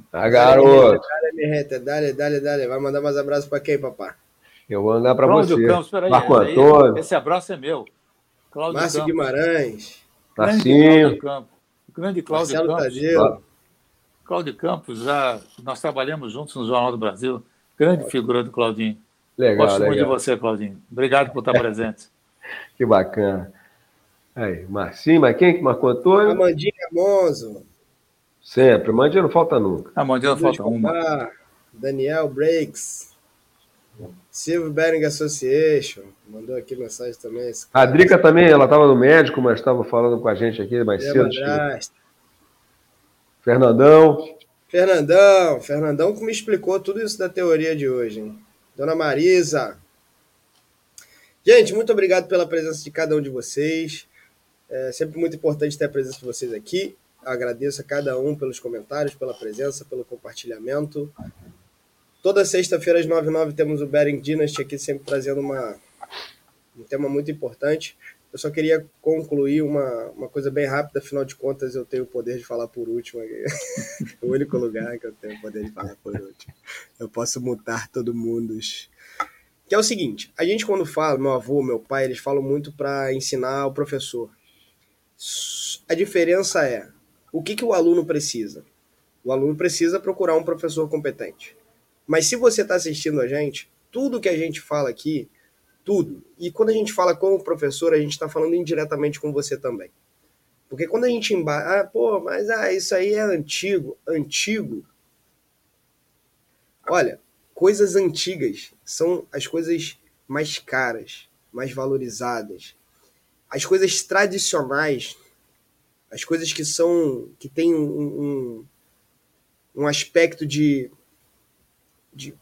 Tá, garoto. Dale, dale, dale, dale. Vai mandar mais abraços para quem, papai? Eu vou mandar para você. Campos, peraí, Marco Antônio. Esse abraço é meu. Cláudio Márcio Campos. Guimarães. Marcinho. Grande Cláudio Marcelo Campos. Cláudio Campos, já, nós trabalhamos juntos no Jornal do Brasil. Grande figura do Claudinho. Legal, Gosto legal. muito de você, Claudinho. Obrigado por estar presente. que bacana. Aí, Marcinho, mas quem que marcou Antônio? Amandinha Monzo. Sempre, Amandinha não falta nunca. Amandinha não falta uma. Daniel Breaks. Silvio Bering Association. Mandou aqui mensagem também. A Drica também, ela estava no médico, mas estava falando com a gente aqui mais cedo. Fernandão. Fernandão, Fernandão que me explicou tudo isso da teoria de hoje, hein? Dona Marisa. Gente, muito obrigado pela presença de cada um de vocês. É sempre muito importante ter a presença de vocês aqui. agradeço a cada um pelos comentários, pela presença, pelo compartilhamento. Toda sexta-feira às 9h09 temos o Bering Dynasty aqui, sempre trazendo uma, um tema muito importante. Eu só queria concluir uma, uma coisa bem rápida, afinal de contas eu tenho o poder de falar por último. o único lugar que eu tenho o poder de falar por último. Eu posso mutar todo mundo. Que é o seguinte, a gente quando fala, meu avô, meu pai, eles falam muito para ensinar o professor. A diferença é, o que, que o aluno precisa? O aluno precisa procurar um professor competente. Mas se você está assistindo a gente, tudo que a gente fala aqui tudo. E quando a gente fala como professor, a gente está falando indiretamente com você também. Porque quando a gente embarca, ah, pô, mas ah, isso aí é antigo. Antigo. Olha, coisas antigas são as coisas mais caras, mais valorizadas. As coisas tradicionais, as coisas que são, que têm um, um, um aspecto de, de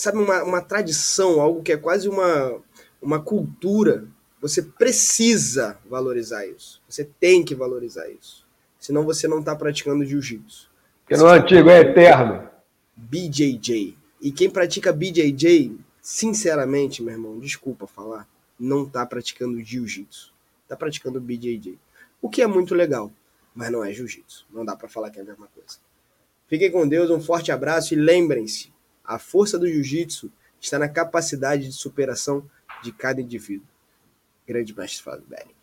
sabe, uma, uma tradição, algo que é quase uma, uma cultura. Você precisa valorizar isso. Você tem que valorizar isso. Senão você não está praticando jiu-jitsu. Porque no antigo é eterno. BJJ. E quem pratica BJJ, sinceramente, meu irmão, desculpa falar, não está praticando jiu-jitsu. Está praticando BJJ. O que é muito legal, mas não é jiu-jitsu. Não dá para falar que é a mesma coisa. Fiquem com Deus, um forte abraço e lembrem-se, a força do jiu-jitsu está na capacidade de superação de cada indivíduo. Grande mestre Fábio Belli.